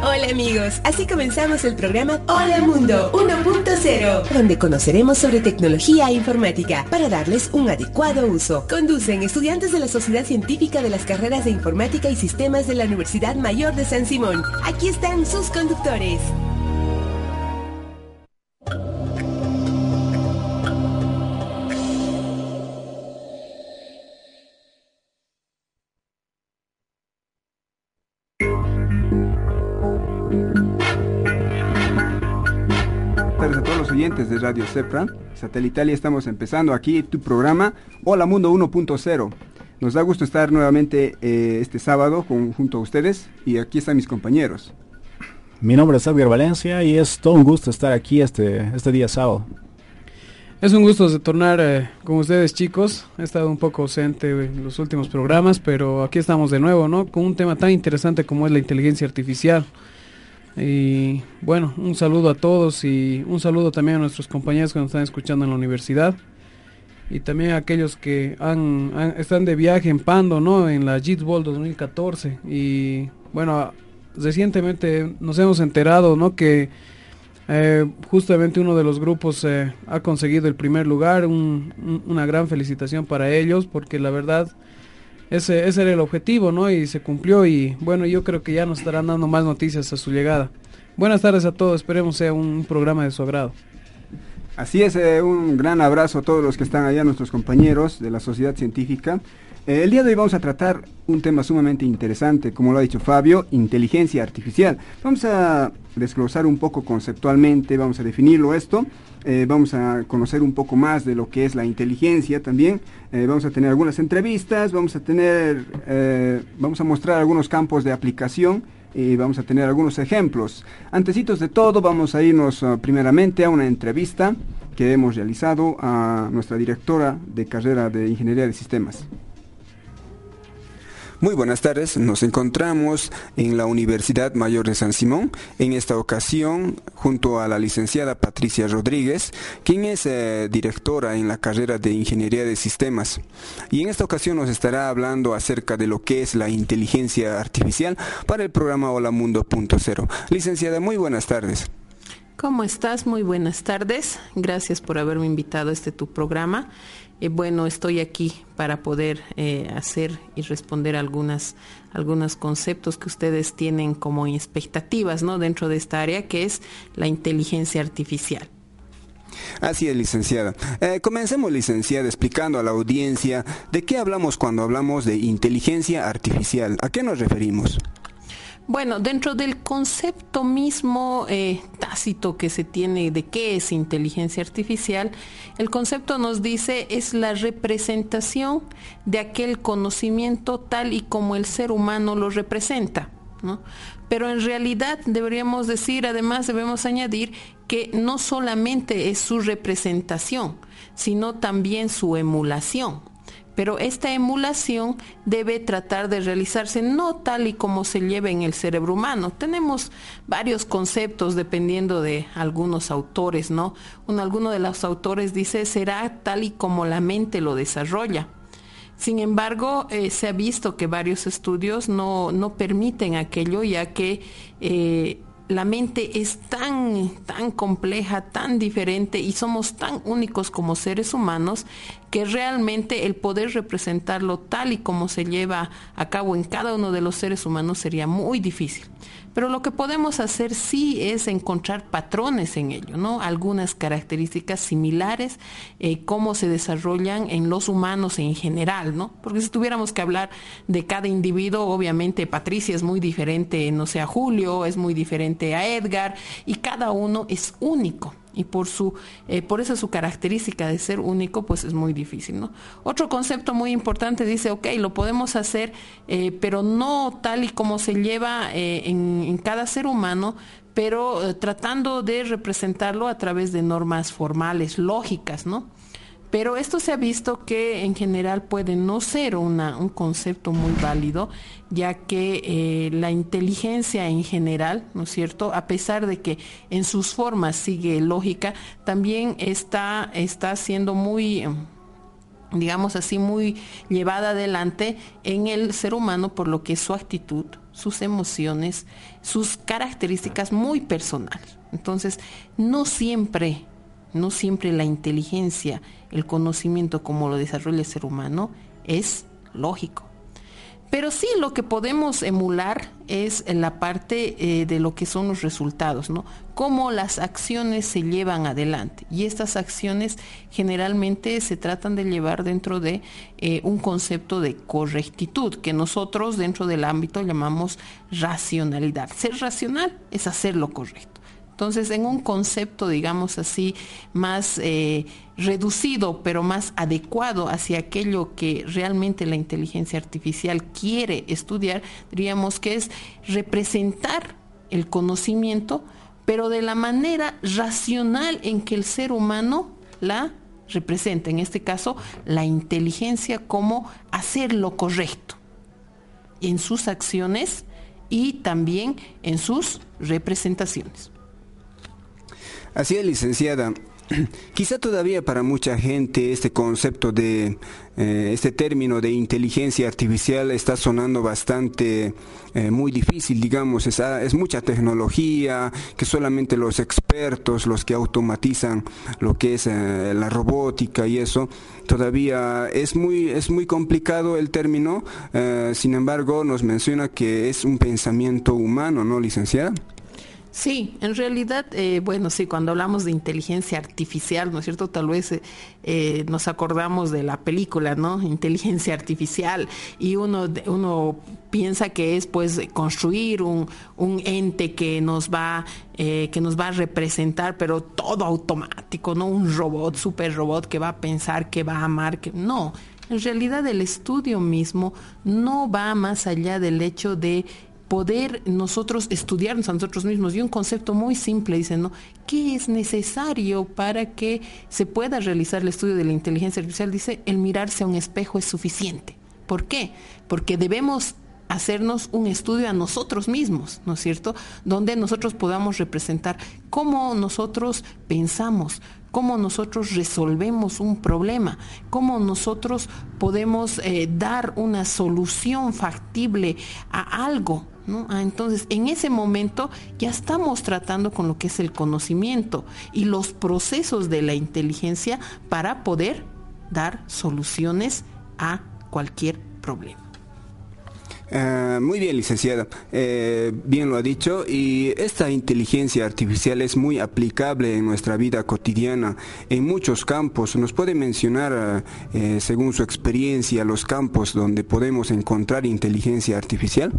Hola amigos, así comenzamos el programa Hola Mundo 1.0, donde conoceremos sobre tecnología e informática para darles un adecuado uso. Conducen estudiantes de la Sociedad Científica de las carreras de Informática y Sistemas de la Universidad Mayor de San Simón. Aquí están sus conductores. De Radio Cepra, Satelital, y estamos empezando aquí tu programa Hola Mundo 1.0. Nos da gusto estar nuevamente eh, este sábado con, junto a ustedes y aquí están mis compañeros. Mi nombre es Xavier Valencia y es todo un gusto estar aquí este, este día sábado. Es un gusto retornar eh, con ustedes chicos. He estado un poco ausente en los últimos programas, pero aquí estamos de nuevo, ¿no? Con un tema tan interesante como es la inteligencia artificial. Y bueno, un saludo a todos y un saludo también a nuestros compañeros que nos están escuchando en la universidad y también a aquellos que han, están de viaje en Pando, ¿no? En la JITBOL 2014 y bueno, recientemente nos hemos enterado, ¿no? Que eh, justamente uno de los grupos eh, ha conseguido el primer lugar, una gran felicitación para ellos porque la verdad ese, ese era el objetivo, ¿no? Y se cumplió y bueno, yo creo que ya nos estarán dando más noticias a su llegada. Buenas tardes a todos, esperemos sea un programa de su agrado. Así es, eh, un gran abrazo a todos los que están allá, nuestros compañeros de la sociedad científica. Eh, el día de hoy vamos a tratar un tema sumamente interesante, como lo ha dicho Fabio, inteligencia artificial. Vamos a desglosar un poco conceptualmente, vamos a definirlo esto eh, vamos a conocer un poco más de lo que es la inteligencia también. Eh, vamos a tener algunas entrevistas, vamos a tener, vamos a mostrar algunos campos de aplicación y vamos a tener algunos ejemplos. Antecitos de todo, vamos a irnos uh, primeramente a una entrevista que hemos realizado a nuestra directora de carrera de Ingeniería de Sistemas. Muy buenas tardes, nos encontramos en la Universidad Mayor de San Simón, en esta ocasión junto a la licenciada Patricia Rodríguez, quien es eh, directora en la carrera de Ingeniería de Sistemas. Y en esta ocasión nos estará hablando acerca de lo que es la inteligencia artificial para el programa Hola Mundo.0. Licenciada, muy buenas tardes. ¿Cómo estás? Muy buenas tardes. Gracias por haberme invitado a este tu programa. Eh, bueno, estoy aquí para poder eh, hacer y responder algunas algunos conceptos que ustedes tienen como expectativas, ¿no? Dentro de esta área que es la inteligencia artificial. Así es, licenciada. Eh, comencemos, licenciada, explicando a la audiencia de qué hablamos cuando hablamos de inteligencia artificial. ¿A qué nos referimos? Bueno, dentro del concepto mismo eh, tácito que se tiene de qué es inteligencia artificial, el concepto nos dice es la representación de aquel conocimiento tal y como el ser humano lo representa. Pero en realidad deberíamos decir, además debemos añadir que no solamente es su representación, sino también su emulación pero esta emulación debe tratar de realizarse no tal y como se lleva en el cerebro humano. Tenemos varios conceptos dependiendo de algunos autores, ¿no? Un, alguno de los autores dice será tal y como la mente lo desarrolla. Sin embargo, eh, se ha visto que varios estudios no, no permiten aquello, ya que eh, la mente es tan, tan compleja, tan diferente y somos tan únicos como seres humanos que realmente el poder representarlo tal y como se lleva a cabo en cada uno de los seres humanos sería muy difícil. Pero lo que podemos hacer sí es encontrar patrones en ello, ¿no? Algunas características similares, eh, cómo se desarrollan en los humanos en general, ¿no? Porque si tuviéramos que hablar de cada individuo, obviamente Patricia es muy diferente, no sé, a Julio, es muy diferente a Edgar, y cada uno es único. Y por su eh, por esa su característica de ser único pues es muy difícil no otro concepto muy importante dice ok lo podemos hacer eh, pero no tal y como se lleva eh, en, en, cada ser humano pero tratando de representarlo a través de normas formales lógicas no pero esto se ha visto que en general puede no ser una, un concepto muy válido, ya que eh, la inteligencia en general, ¿no es cierto? A pesar de que en sus formas sigue lógica, también está, está siendo muy digamos así, muy llevada adelante en el ser humano por lo que es su actitud, sus emociones, sus características muy personales. Entonces, no siempre no siempre la inteligencia, el conocimiento como lo desarrolla el ser humano es lógico. Pero sí lo que podemos emular es la parte eh, de lo que son los resultados, ¿no? Cómo las acciones se llevan adelante. Y estas acciones generalmente se tratan de llevar dentro de eh, un concepto de correctitud, que nosotros dentro del ámbito llamamos racionalidad. Ser racional es hacer lo correcto. Entonces, en un concepto, digamos así, más eh, reducido, pero más adecuado hacia aquello que realmente la inteligencia artificial quiere estudiar, diríamos que es representar el conocimiento, pero de la manera racional en que el ser humano la representa, en este caso, la inteligencia como hacer lo correcto en sus acciones y también en sus representaciones. Así es, licenciada. Quizá todavía para mucha gente este concepto de, eh, este término de inteligencia artificial está sonando bastante eh, muy difícil, digamos, es, ah, es, mucha tecnología, que solamente los expertos, los que automatizan lo que es eh, la robótica y eso, todavía es muy, es muy complicado el término, sin embargo nos menciona que es un pensamiento humano, ¿no, licenciada? Sí, en realidad, eh, bueno, sí, cuando hablamos de inteligencia artificial, ¿no es cierto? Tal vez eh, eh, nos acordamos de la película, ¿no? Inteligencia artificial y uno, uno piensa que es, pues, construir un, ente que nos va, que nos va a representar, pero todo automático, ¿no? Un robot, super robot que va a pensar, que va a amar, que no. En realidad el estudio mismo no va más allá del hecho de poder nosotros estudiarnos a nosotros mismos. Y un concepto muy simple, dice, ¿no? ¿Qué es necesario para que se pueda realizar el estudio de la inteligencia artificial? Dice, el mirarse a un espejo es suficiente. ¿Por qué? Porque debemos hacernos un estudio a nosotros mismos, ¿no es cierto? Donde nosotros podamos representar cómo nosotros pensamos, cómo nosotros resolvemos un problema, cómo nosotros podemos eh, dar una solución factible a algo, Ah, entonces, en ese momento ya estamos tratando con lo que es el conocimiento y los procesos de la inteligencia para poder dar soluciones a cualquier problema. Ah, muy bien, licenciada. Eh, bien lo ha dicho. Y esta inteligencia artificial es muy aplicable en nuestra vida cotidiana en muchos campos. ¿Nos puede mencionar, eh, según su experiencia, los campos donde podemos encontrar inteligencia artificial?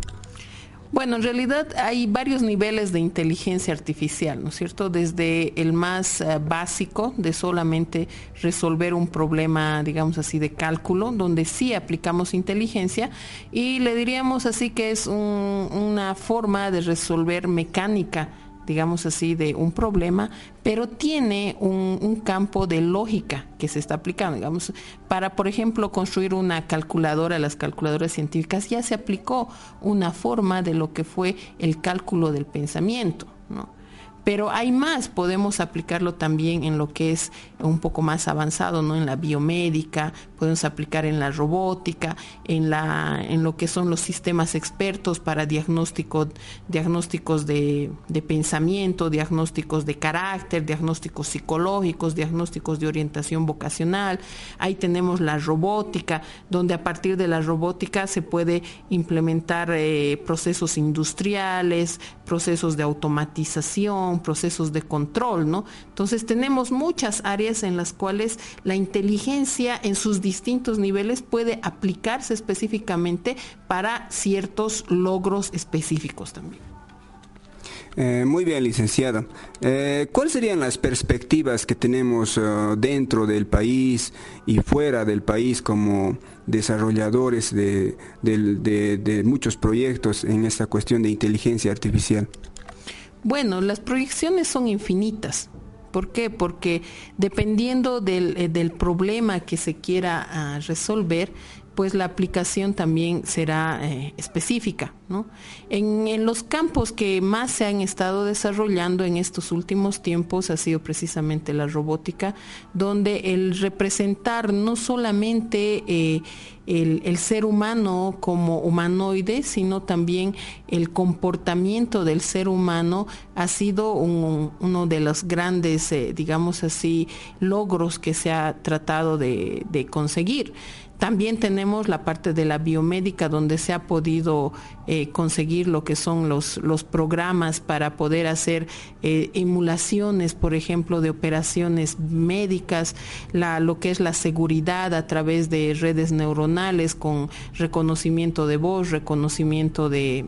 Bueno, en realidad hay varios niveles de inteligencia artificial, ¿no es cierto? Desde el más eh, básico de solamente resolver un problema, digamos así, de cálculo, donde sí aplicamos inteligencia, y le diríamos así que es una forma de resolver mecánica digamos así, de un problema, pero tiene un, campo de lógica que se está aplicando. Digamos, para, por ejemplo, construir una calculadora, las calculadoras científicas, ya se aplicó una forma de lo que fue el cálculo del pensamiento. ¿no? Pero hay más, podemos aplicarlo también en lo que es un poco más avanzado, ¿no? En la biomédica, podemos aplicar en la robótica, en la, en lo que son los sistemas expertos para diagnóstico, diagnósticos de, pensamiento, diagnósticos de carácter, diagnósticos psicológicos, diagnósticos de orientación vocacional. Ahí tenemos la robótica, donde a partir de la robótica se puede implementar eh, procesos industriales, procesos de automatización, procesos de control, ¿no? Entonces tenemos muchas áreas en las cuales la inteligencia en sus distintos niveles puede aplicarse específicamente para ciertos logros específicos también. Eh, muy bien, licenciada. Eh, ¿Cuáles serían las perspectivas que tenemos eh, dentro del país y fuera del país como desarrolladores de, de, muchos proyectos en esta cuestión de inteligencia artificial? Bueno, las proyecciones son infinitas. ¿Por qué? Porque dependiendo del, del problema que se quiera ah, resolver, pues la aplicación también será eh, específica. ¿no? En, los campos que más se han estado desarrollando en estos últimos tiempos ha sido precisamente la robótica, donde el representar no solamente eh, el, ser humano como humanoide, sino también el comportamiento del ser humano ha sido uno de los grandes, eh, digamos así, logros que se ha tratado de conseguir. También tenemos la parte de la biomédica donde se ha podido eh, conseguir lo que son los, los programas para poder hacer eh, emulaciones, por ejemplo, de operaciones médicas, lo que es la seguridad a través de redes neuronales con reconocimiento de voz, reconocimiento de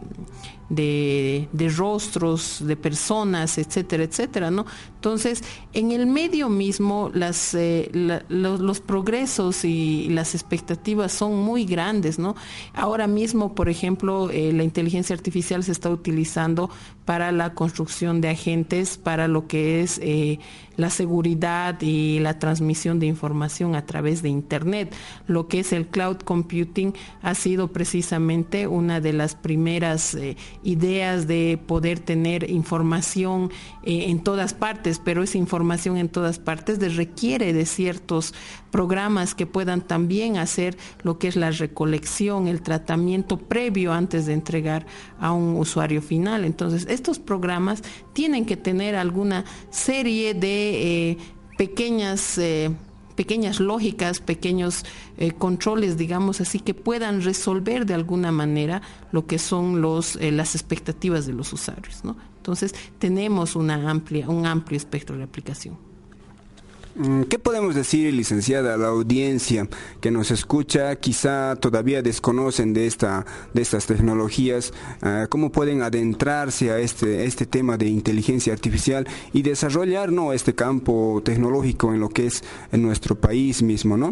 de, rostros, de personas, etcétera, etcétera, ¿no? Entonces, en el medio mismo, las, eh, los, progresos y las expectativas son muy grandes, ¿no? Ahora mismo, por ejemplo, la inteligencia artificial se está utilizando para la construcción de agentes, para lo que es eh, la seguridad y la transmisión de información a través de Internet. Lo que es el cloud computing ha sido precisamente una de las primeras eh, ideas de poder tener información eh, en todas partes, pero esa información en todas partes requiere de ciertos programas que puedan también hacer lo que es la recolección, el tratamiento previo antes de entregar a un usuario final. Entonces, estos programas tienen que tener alguna serie de eh, pequeñas... Eh, pequeñas lógicas, pequeños eh, controles, digamos así, que puedan resolver de alguna manera lo que son los, las expectativas de los usuarios. Entonces, tenemos una amplia, un amplio espectro de aplicación. Mm, ¿Qué podemos decir, licenciada, a la audiencia que nos escucha? Quizá todavía desconocen de, esta, de estas tecnologías. Ah, ¿Cómo pueden adentrarse a este, este tema de inteligencia artificial y desarrollar ¿no? este campo tecnológico en lo que es en nuestro país mismo? ¿no?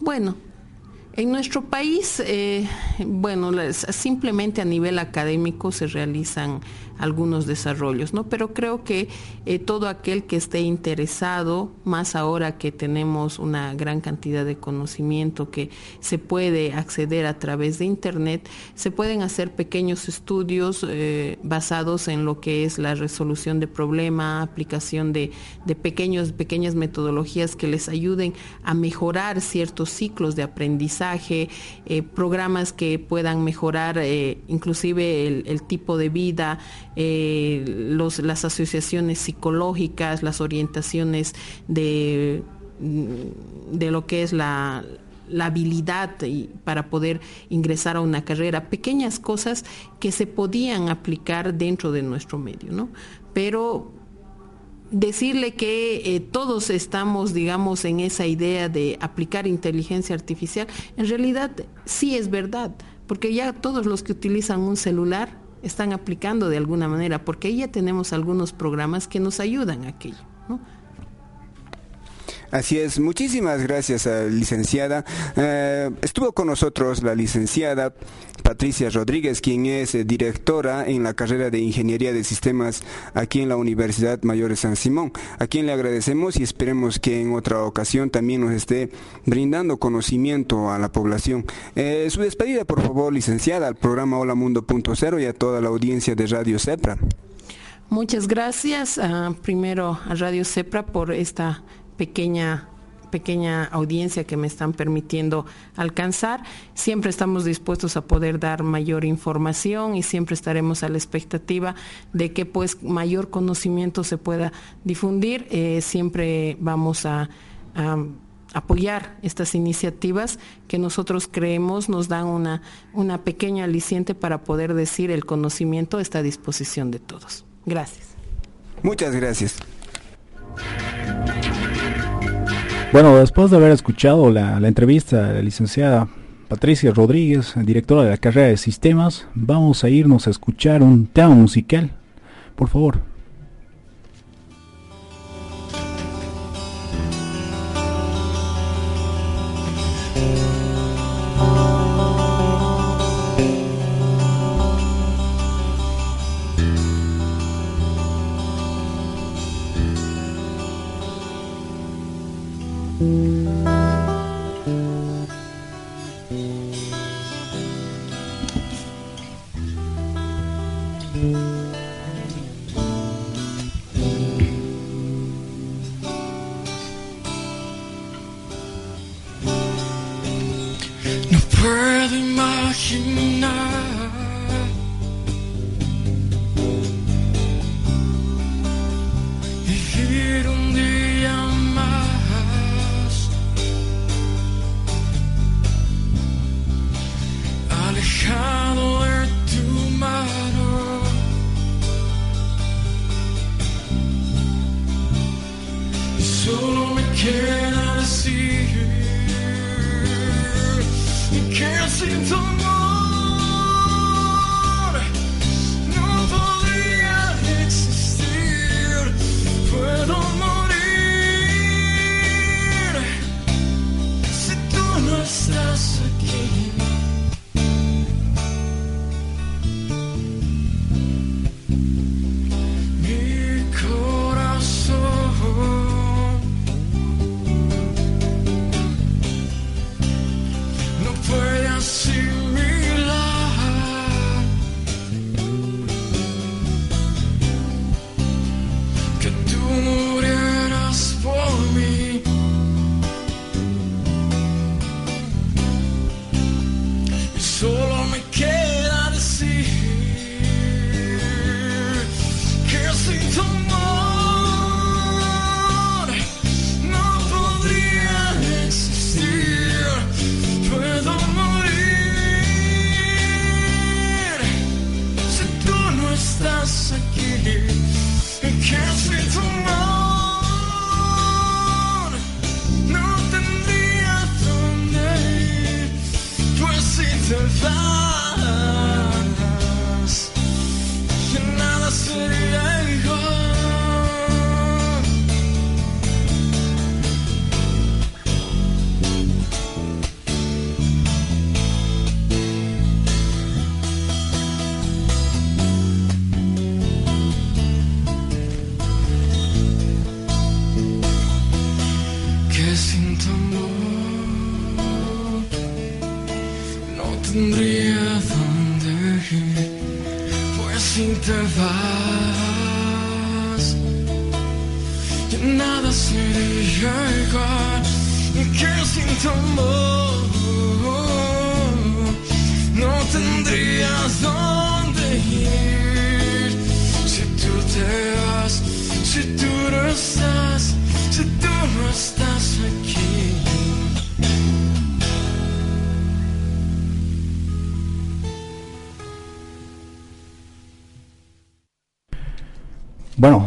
Bueno, en nuestro país, eh, bueno, simplemente a nivel académico se realizan algunos desarrollos, ¿no? Pero creo que eh, todo aquel que esté interesado, más ahora que tenemos una gran cantidad de conocimiento que se puede acceder a través de Internet, se pueden hacer pequeños estudios eh, basados en lo que es la resolución de problema, aplicación de, pequeños, pequeñas metodologías que les ayuden a mejorar ciertos ciclos de aprendizaje, eh, programas que puedan mejorar inclusive el tipo de vida, eh, los, las asociaciones psicológicas, las orientaciones de, de lo que es la, habilidad para poder ingresar a una carrera, pequeñas cosas que se podían aplicar dentro de nuestro medio, ¿no? Pero decirle que eh, todos estamos, digamos, en esa idea de aplicar inteligencia artificial, en realidad sí es verdad, porque ya todos los que utilizan un celular están aplicando de alguna manera, porque ahí ya tenemos algunos programas que nos ayudan a aquello. Así es, muchísimas gracias, licenciada. Eh, estuvo con nosotros la licenciada Patricia Rodríguez, quien es eh, directora en la carrera de Ingeniería de Sistemas aquí en la Universidad Mayor de San Simón, a quien le agradecemos y esperemos que en otra ocasión también nos esté brindando conocimiento a la población. Eh, su despedida, por favor, licenciada, al programa Hola Mundo.0 y a toda la audiencia de Radio CEPRA. Muchas gracias, ah, primero a Radio CEPRA por esta pequeña pequeña audiencia que me están permitiendo alcanzar. Siempre estamos dispuestos a poder dar mayor información y siempre estaremos a la expectativa de que pues mayor conocimiento se pueda difundir. Eh, siempre vamos a, apoyar estas iniciativas que nosotros creemos nos dan una, una pequeña aliciente para poder decir el conocimiento está a disposición de todos. Gracias. Muchas gracias. Bueno, después de haber escuchado la, entrevista de la licenciada Patricia Rodríguez, directora de la carrera de sistemas. Vamos a irnos a escuchar un tema musical. Por favor.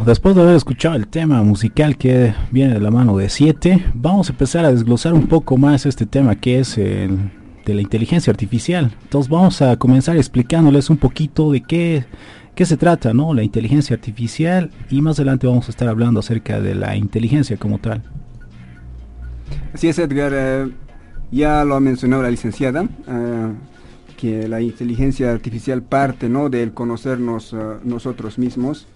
Después de haber escuchado el tema musical que viene de la mano de 7, vamos a empezar a desglosar un poco más este tema que es el de la inteligencia artificial. Entonces vamos a comenzar explicándoles un poquito de qué, qué se trata, ¿no? La inteligencia artificial y más adelante vamos a estar hablando acerca de la inteligencia como tal. Así es, Edgar. Eh, ya lo ha mencionado la licenciada, eh, que la inteligencia artificial parte, ¿no? Del conocernos eh, nosotros mismos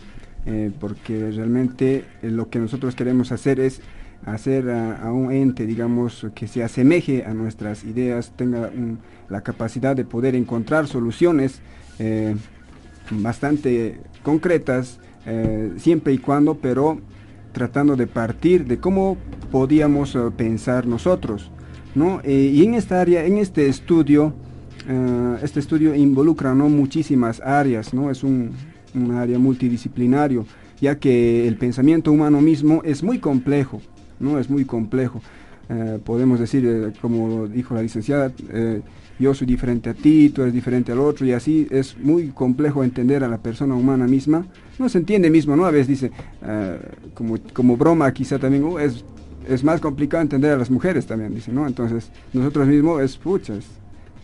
eh, porque realmente eh, lo que nosotros queremos hacer es hacer a, un ente, digamos, que se asemeje a nuestras ideas, tenga la capacidad de poder encontrar soluciones eh, bastante concretas, siempre y cuando, pero tratando de partir de cómo podíamos pensar nosotros. ¿no? y en esta área, en este estudio, este estudio involucra ¿no? muchísimas áreas, ¿no? es un, un área multidisciplinario, ya que el pensamiento humano mismo es muy complejo, ¿no? Es muy complejo. Eh, podemos decir, eh, como dijo la licenciada, eh, yo soy diferente a ti, tú eres diferente al otro, y así es muy complejo entender a la persona humana misma. No se entiende mismo, ¿no? A veces dice, como, como broma quizá también, uh, es, es más complicado entender a las mujeres también, dice, ¿no? Entonces, nosotros mismos es, pucha, es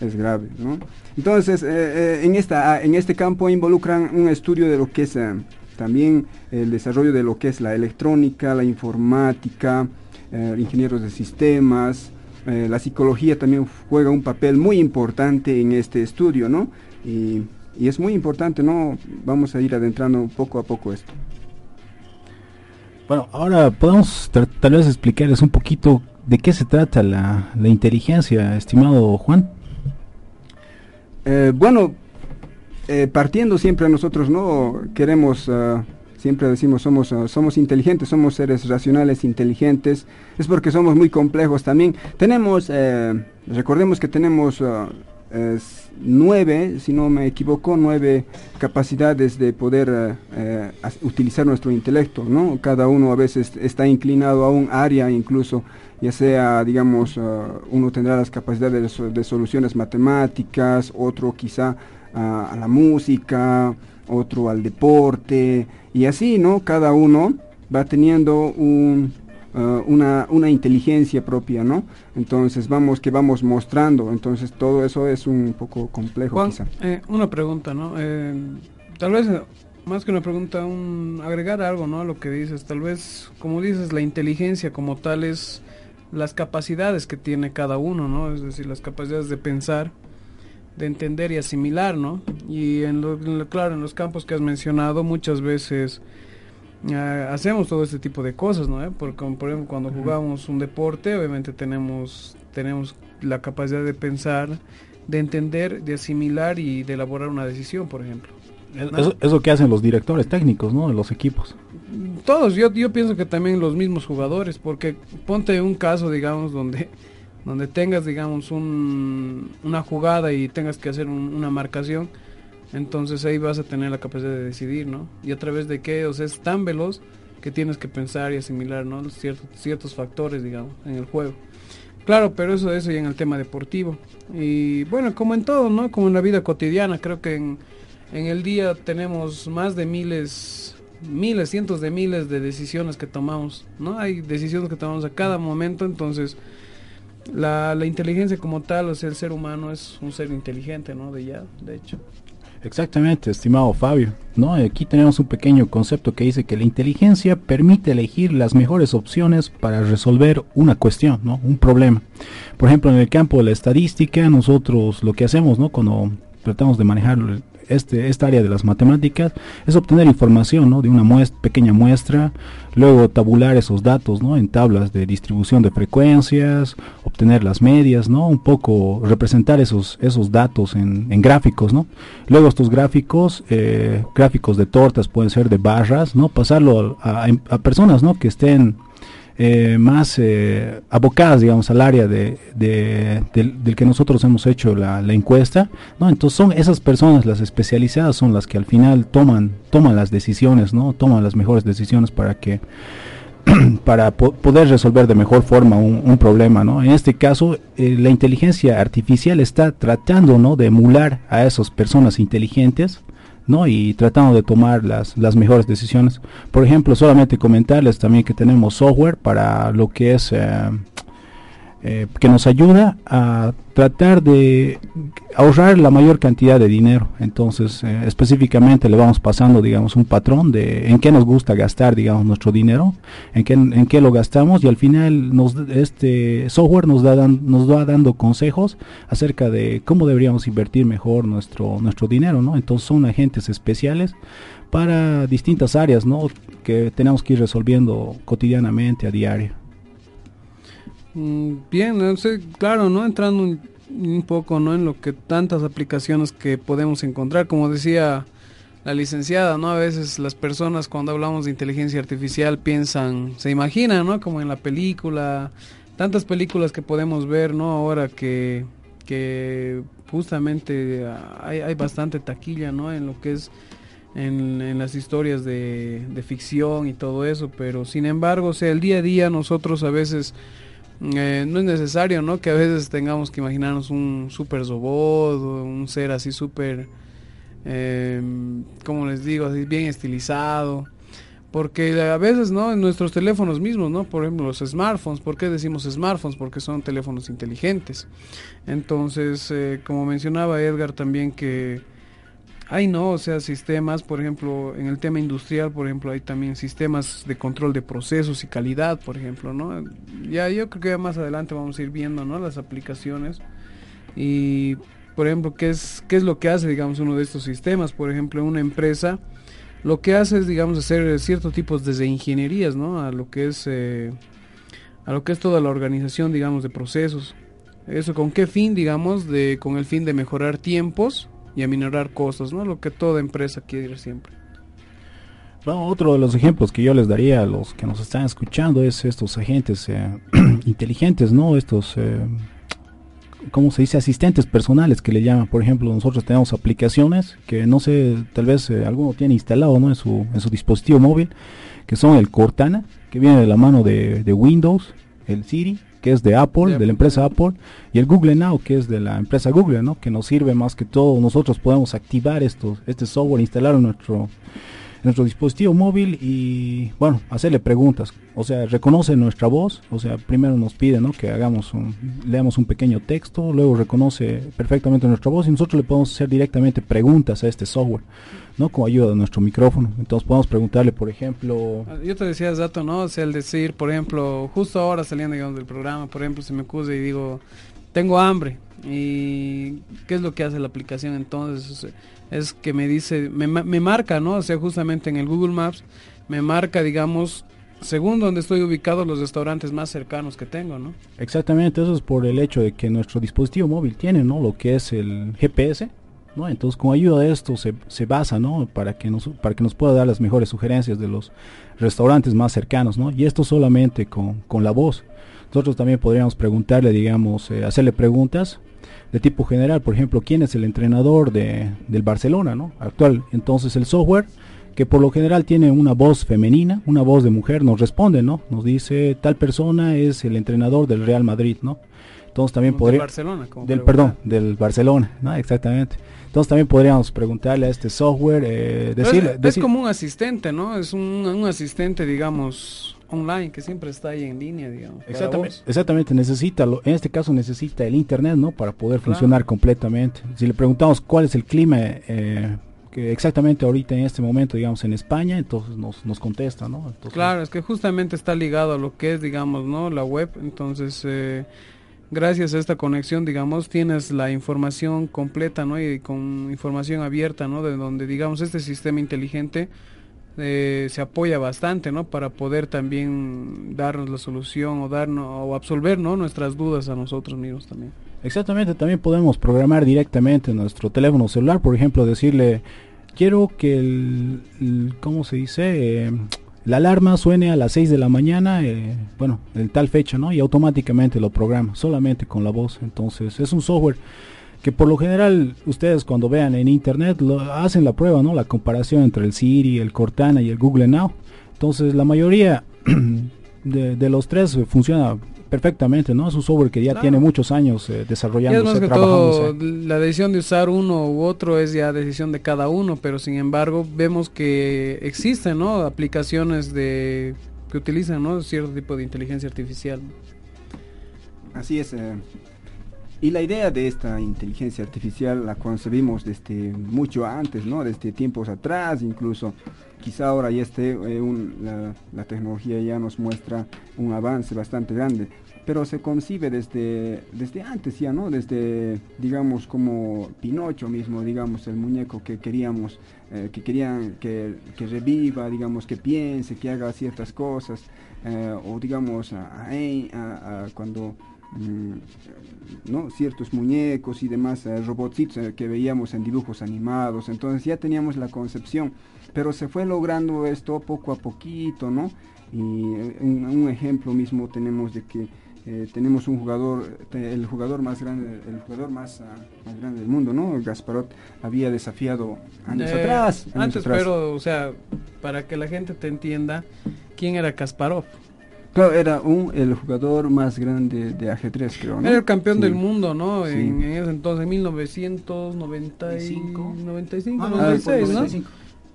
grave, ¿no? Entonces, eh, eh, en, esta, en este campo involucran un estudio de lo que es eh, también el desarrollo de lo que es la electrónica, la informática, ingenieros de sistemas, la psicología también juega un papel muy importante en este estudio, ¿no? Y, es muy importante, ¿no? Vamos a ir adentrando poco a poco esto. Bueno, ahora podemos tal vez explicarles un poquito de qué se trata la inteligencia, estimado Juan. Eh, bueno, eh, partiendo siempre nosotros no queremos, ah, siempre decimos somos, ah, somos inteligentes, somos seres racionales, inteligentes, es porque somos muy complejos también. Tenemos, eh, recordemos que tenemos ah, nueve, si no me equivoco, nueve capacidades de poder eh, eh, utilizar nuestro intelecto, ¿no? Cada uno a veces está inclinado a un área incluso, ya sea, digamos, uh, uno tendrá las capacidades de, soluciones matemáticas, otro quizá a la música, otro al deporte, y así, ¿no? Cada uno va teniendo un, Uh, una, una, inteligencia propia, ¿no? Entonces vamos que vamos mostrando, entonces todo eso es un poco complejo Juan, eh, una pregunta, ¿no? Eh, tal vez más que una pregunta, un, agregar algo, ¿no? A lo que dices, tal vez, como dices, la inteligencia como tal es las capacidades que tiene cada uno, ¿no? Es decir, las capacidades de pensar, de entender y asimilar, ¿no? Y en lo, claro, en los campos que has mencionado, muchas veces hacemos todo este tipo de cosas, ¿no? Porque, por ejemplo, cuando jugamos un deporte, obviamente tenemos, tenemos la capacidad de pensar, de entender, de asimilar y de elaborar una decisión, por ejemplo. Eso, es lo que hacen los directores técnicos, ¿no? De los equipos. Todos, yo, yo pienso que también los mismos jugadores, porque ponte un caso, digamos, donde donde tengas, digamos, un, una jugada y tengas que hacer una marcación, entonces ahí vas a tener la capacidad de decidir, ¿no? Y a través de qué, o sea, es tan veloz que tienes que pensar y asimilar, ¿no? Ciertos, ciertos factores, digamos, en el juego. Claro, pero eso, eso ya en el tema deportivo. Y bueno, como en todo, ¿no? Como en la vida cotidiana, creo que en, en el día tenemos más de miles, miles, cientos de miles de decisiones que tomamos, ¿no? Hay decisiones que tomamos a cada momento, entonces la, la inteligencia como tal, o sea, el ser humano es un ser inteligente, ¿no? De ya, de hecho. Exactamente, estimado Fabio. ¿no? Aquí tenemos un pequeño concepto que dice que la inteligencia permite elegir las mejores opciones para resolver una cuestión, ¿no? un problema. Por ejemplo, en el campo de la estadística, nosotros lo que hacemos ¿no? cuando tratamos de manejar este, esta área de las matemáticas es obtener información ¿no? de una pequeña muestra, luego tabular esos datos ¿no? en tablas de distribución de frecuencias, obtener las medias, ¿no? un poco representar esos, esos datos en, gráficos. ¿no? Luego estos gráficos, eh, gráficos de tortas pueden ser de barras, ¿no? pasarlo a, a personas ¿no? que estén eh, más eh, abocadas, digamos, al área de, del, que nosotros hemos hecho la, encuesta, ¿no? Entonces son esas personas, las especializadas, son las que al final toman, toman las decisiones, ¿no? Toman las mejores decisiones para que para poder resolver de mejor forma un, problema, ¿no? En este caso, eh, la inteligencia artificial está tratando, ¿no? De emular a esas personas inteligentes, ¿no? y tratando de tomar las, las mejores decisiones. Por ejemplo, solamente comentarles también que tenemos software para lo que es eh, eh, que nos ayuda a tratar de ahorrar la mayor cantidad de dinero. Entonces, eh, específicamente le vamos pasando, digamos, un patrón de en qué nos gusta gastar, digamos, nuestro dinero, en qué, en qué lo gastamos y al final nos, este software nos, da, nos va dando consejos acerca de cómo deberíamos invertir mejor nuestro, nuestro dinero, ¿no? Entonces son agentes especiales para distintas áreas, ¿no? Que tenemos que ir resolviendo cotidianamente, a diario. Mm, bien, no sé, claro, ¿no? Entrando un, poco, ¿no? En lo que tantas aplicaciones que podemos encontrar, como decía la licenciada, ¿no? A veces las personas cuando hablamos de inteligencia artificial piensan, se imaginan, ¿no? Como en la película, tantas películas que podemos ver, ¿no? Ahora que, que justamente hay, hay bastante taquilla, ¿no? En lo que es en, en, las historias de, de ficción y todo eso, pero sin embargo, o sea, el día a día nosotros a veces eh, no es necesario, ¿no? Que a veces tengamos que imaginarnos un super robot un ser así súper, eh, como les digo, así bien estilizado. Porque a veces, ¿no? En nuestros teléfonos mismos, ¿no? Por ejemplo, los smartphones. ¿Por qué decimos smartphones? Porque son teléfonos inteligentes. Entonces, eh, como mencionaba Edgar también que hay, ¿no? O sea, sistemas, por ejemplo, en el tema industrial, por ejemplo, hay también sistemas de control de procesos y calidad, por ejemplo, ¿no? Ya yo creo que ya más adelante vamos a ir viendo, ¿no? Las aplicaciones. Y, por ejemplo, ¿qué es, qué es lo que hace, digamos, uno de estos sistemas? Por ejemplo, una empresa lo que hace es, digamos, hacer ciertos tipos de ingenierías, ¿no? A lo que es, eh, a lo que es toda la organización, digamos, de procesos. Eso con qué fin, digamos, de, con el fin de mejorar tiempos y aminorar costos, ¿no? Lo que toda empresa quiere siempre. Bueno, otro de los ejemplos que yo les daría a los que nos están escuchando es estos agentes eh, inteligentes, ¿no? Estos eh, ¿cómo se dice? Asistentes personales que le llaman. Por ejemplo, nosotros tenemos aplicaciones que no sé, tal vez eh, alguno tiene instalado ¿no? en, su, en su dispositivo móvil, que son el Cortana, que viene de la mano de, Windows, el Siri, que es de Apple, de, la empresa Apple, y el Google Now, que es de la empresa Google, ¿no? Que nos sirve más que todo, nosotros podemos activar estos, este software, instalarlo en nuestro nuestro dispositivo móvil y bueno, hacerle preguntas. O sea, reconoce nuestra voz, o sea, primero nos pide ¿no? que hagamos un, leamos un pequeño texto, luego reconoce perfectamente nuestra voz y nosotros le podemos hacer directamente preguntas a este software, ¿no? Con ayuda de nuestro micrófono. Entonces podemos preguntarle, por ejemplo... Ah, yo te decía dato, ¿no? O sea, el decir, por ejemplo, justo ahora saliendo digamos, del programa, por ejemplo, se me acusa y digo, tengo hambre. ¿Y qué es lo que hace la aplicación entonces? Es que me dice, me, me marca, ¿no? O sea, justamente en el Google Maps me marca, digamos, según donde estoy ubicado, los restaurantes más cercanos que tengo, ¿no? Exactamente, eso es por el hecho de que nuestro dispositivo móvil tiene, ¿no? Lo que es el GPS, ¿no? Entonces, con ayuda de esto se, se basa, ¿no? Para que, nos, para que nos pueda dar las mejores sugerencias de los restaurantes más cercanos, ¿no? Y esto solamente con, con la voz. Nosotros también podríamos preguntarle, digamos, eh, hacerle preguntas de tipo general, por ejemplo, quién es el entrenador de, del Barcelona, ¿no? Actual. Entonces el software, que por lo general tiene una voz femenina, una voz de mujer, nos responde, ¿no? Nos dice tal persona es el entrenador del Real Madrid, ¿no? Entonces también podría... Del Barcelona, Del, perdón, del Barcelona, ¿no? Exactamente. Entonces también podríamos preguntarle a este software, eh, decirle... Es, como un asistente, ¿no? Es un, un asistente, digamos, online, que siempre está ahí en línea, digamos. Exactamente, exactamente necesita, en este caso necesita el internet, ¿no? Para poder funcionar completamente. Si le preguntamos cuál es el clima eh, que exactamente ahorita en este momento, digamos, en España, entonces nos, nos contesta, ¿no? claro, es que justamente está ligado a lo que es, digamos, ¿no? La web, entonces... Eh, gracias a esta conexión, digamos, tienes la información completa, ¿no? Y con información abierta, ¿no? De donde, digamos, este sistema inteligente eh, se apoya bastante, ¿no? Para poder también darnos la solución o darnos o absolver, ¿no? Nuestras dudas a nosotros mismos también. Exactamente, también podemos programar directamente nuestro teléfono celular, por ejemplo, decirle quiero que el, ¿cómo se dice? Eh, la alarma suene a las 6 de la mañana, eh, bueno, en tal fecha, ¿no? Y automáticamente lo programa, solamente con la voz. Entonces, es un software que por lo general ustedes cuando vean en internet lo, hacen la prueba, ¿no? La comparación entre el Siri, el Cortana y el Google Now. Entonces la mayoría de, los tres funciona perfectamente, ¿no? Es un software que ya tiene muchos años eh, desarrollándose, la decisión de usar uno u otro es ya decisión de cada uno, pero sin embargo vemos que existen, ¿no? Aplicaciones de que utilizan, ¿no? Cierto tipo de inteligencia artificial. Así es. Eh, y la idea de esta inteligencia artificial la concebimos desde mucho antes, ¿no? Desde tiempos atrás, incluso quizá ahora ya esté eh, la, tecnología ya nos muestra un avance bastante grande, pero se concibe desde, desde antes ya, ¿no? Desde, digamos, como Pinocho mismo, digamos, el muñeco que queríamos, eh, que querían que, reviva, digamos, que piense, que haga ciertas cosas, eh, o digamos, a cuando ¿no? ciertos muñecos y demás eh, robotitos eh, que veíamos en dibujos animados. Entonces ya teníamos la concepción, pero se fue logrando esto poco a poquito, ¿no? Y eh, un, ejemplo mismo tenemos de que tenemos un jugador, el jugador más grande, el jugador más, ah, grande del mundo, ¿no? Gasparot había desafiado años atrás. antes, pero, o sea, para que la gente te entienda, ¿quién era Kasparov? Claro, era un, el jugador más grande de ajedrez, creo. Era el campeón del mundo, ¿no? En, ese entonces, en 1995, 95, 96, ¿no?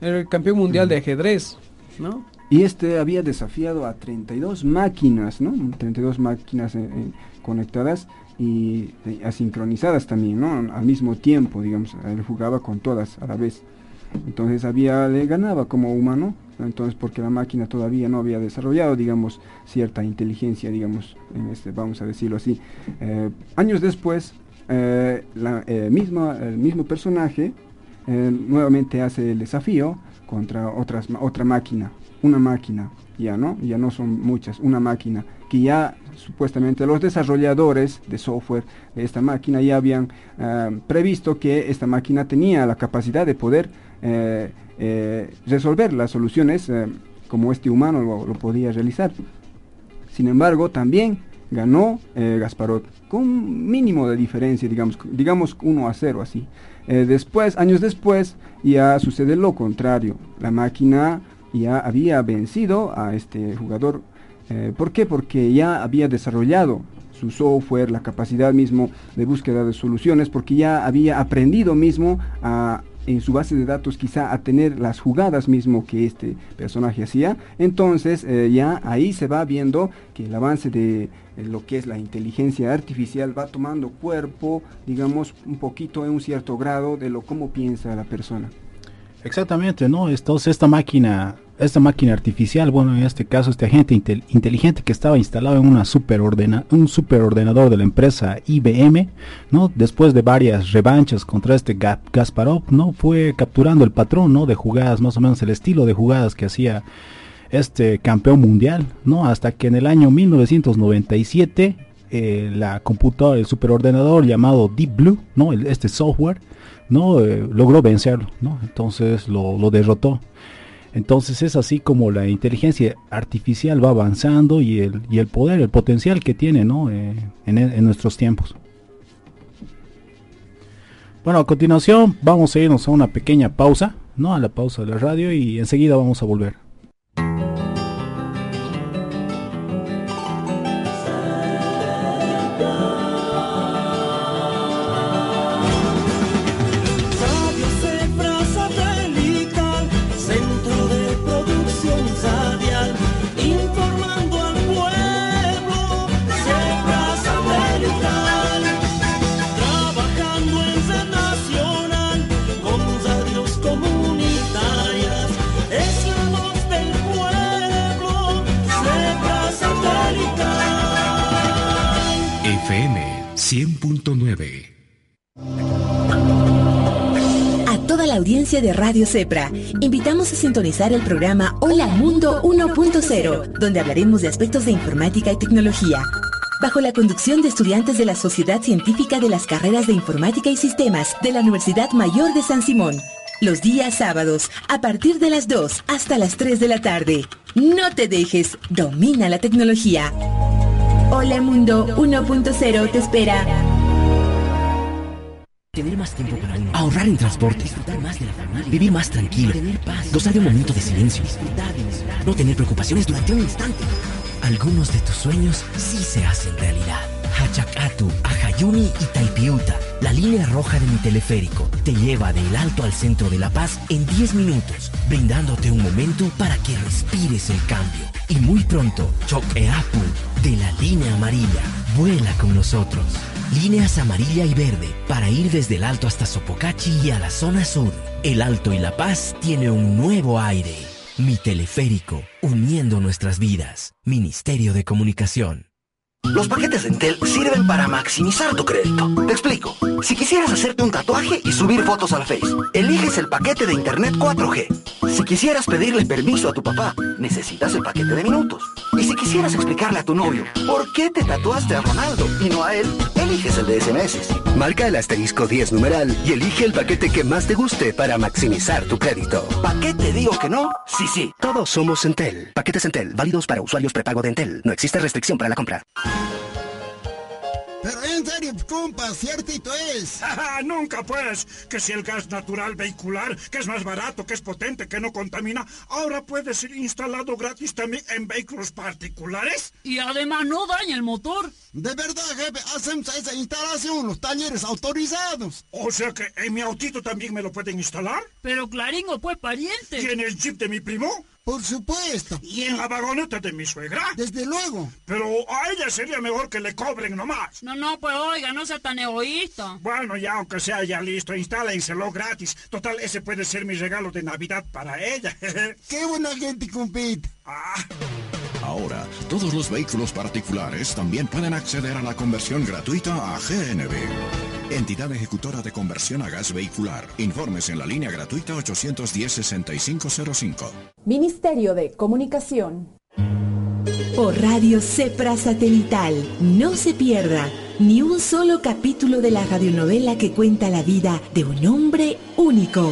Era el campeón mundial de ajedrez, ¿no? y este había desafiado a 32 máquinas, ¿no? 32 máquinas conectadas y asincronizadas también, ¿no? Al mismo tiempo, digamos, él jugaba con todas a la vez. Entonces había, le ganaba como humano, entonces porque la máquina todavía no había desarrollado, digamos, cierta inteligencia, digamos, este, vamos a decirlo así. Eh, años después, eh, la, eh, misma, el mismo personaje nuevamente hace el desafío contra otras, otra máquina, una máquina, ya no, ya no son muchas, una máquina que ya supuestamente los desarrolladores de software de esta máquina ya habían previsto que esta máquina tenía la capacidad de poder eh, eh, resolver las soluciones eh, como este humano lo, podía realizar. Sin embargo, también ganó Gasparot con un mínimo de diferencia, digamos, digamos 1 a 0 así. después, años después, ya sucede lo contrario. La máquina ya había vencido a este jugador. ¿Por qué? Porque ya había desarrollado su software, la capacidad mismo de búsqueda de soluciones, porque ya había aprendido mismo a en su base de datos quizá a tener las jugadas mismo que este personaje hacía, entonces eh, ya ahí se va viendo que el avance de eh, lo que es la inteligencia artificial va tomando cuerpo, digamos, un poquito en un cierto grado de lo cómo piensa la persona. Exactamente, ¿no? Entonces esta máquina esta máquina artificial, bueno, en este caso este agente inteligente que estaba instalado en una superordena un superordenador de la empresa IBM, ¿no? Después de varias revanchas contra este Gasparov, ¿no? Fue capturando el patrón, ¿no? De jugadas, más o menos el estilo de jugadas que hacía este campeón mundial, ¿no? Hasta que en el año 1997 eh, la computadora, el superordenador llamado Deep Blue, ¿no? este software, ¿no? Eh, logró vencerlo, ¿no? Entonces lo derrotó. Entonces es así como la inteligencia artificial va avanzando y el, y el poder, el potencial que tiene ¿no? Eh, en, en, nuestros tiempos. Bueno, a continuación vamos a irnos a una pequeña pausa, ¿no? A la pausa de la radio y enseguida vamos a volver. A toda la audiencia de Radio Cepra, invitamos a sintonizar el programa Hola Mundo 1.0, donde hablaremos de aspectos de informática y tecnología. Bajo la conducción de estudiantes de la Sociedad Científica de las Carreras de Informática y Sistemas de la Universidad Mayor de San Simón. Los días sábados, a partir de las 2 hasta las 3 de la tarde. No te dejes, domina la tecnología. Hola Mundo 1.0 te espera. Tener más tiempo para uno. Ahorrar en transporte. Disfrutar más de la familia. Vivir más tranquilo. Tener paz. Gozar de un momento de silencio. No tener preocupaciones durante un instante. Algunos de tus sueños sí se hacen realidad. Hachakatu, Ajayuni y Taipiuta, la línea roja de mi teleférico, te lleva del alto al centro de La Paz en 10 minutos, brindándote un momento para que respires el cambio. Y muy pronto, Chokeapu, de la línea amarilla, vuela con nosotros. Líneas amarilla y verde para ir desde el Alto hasta Sopocachi y a la zona sur. El Alto y La Paz tiene un nuevo aire. Mi teleférico, uniendo nuestras vidas. Ministerio de Comunicación. Los paquetes de Entel sirven para maximizar tu crédito. Te explico. Si quisieras hacerte un tatuaje y subir fotos al Face, eliges el paquete de Internet 4G. Si quisieras pedirle permiso a tu papá, necesitas el paquete de minutos. Y si quisieras explicarle a tu novio por qué te tatuaste a Ronaldo y no a él, eliges el de SMS. Marca el asterisco 10 numeral y elige el paquete que más te guste para maximizar tu crédito. ¿Paquete digo que no? Sí, sí. Todos somos Entel. Paquetes Entel, válidos para usuarios prepago de Entel. No existe restricción para la compra. Pero en serio, compa, ciertito es. Nunca pues, que si el gas natural vehicular, que es más barato, que es potente, que no contamina, ahora puede ser instalado gratis también en vehículos particulares. Y además no daña el motor. De verdad, jefe, hacemos esa instalación los talleres autorizados. O sea que en mi autito también me lo pueden instalar. Pero Claringo, pues pariente. ¿Y en el jeep de mi primo? Por supuesto. ¿Y en la vagoneta de mi suegra? Desde luego. Pero a ella sería mejor que le cobren nomás. No, no, pues oiga, no sea tan egoísta. Bueno, ya aunque sea ya listo, instálenselo gratis. Total, ese puede ser mi regalo de Navidad para ella. Qué buena gente, compite. Ah. Ahora, todos los vehículos particulares también pueden acceder a la conversión gratuita a GNB. Entidad ejecutora de conversión a gas vehicular. Informes en la línea gratuita 810-6505. Ministerio de Comunicación. Por Radio Cepra Satelital. No se pierda ni un solo capítulo de la radionovela que cuenta la vida de un hombre único.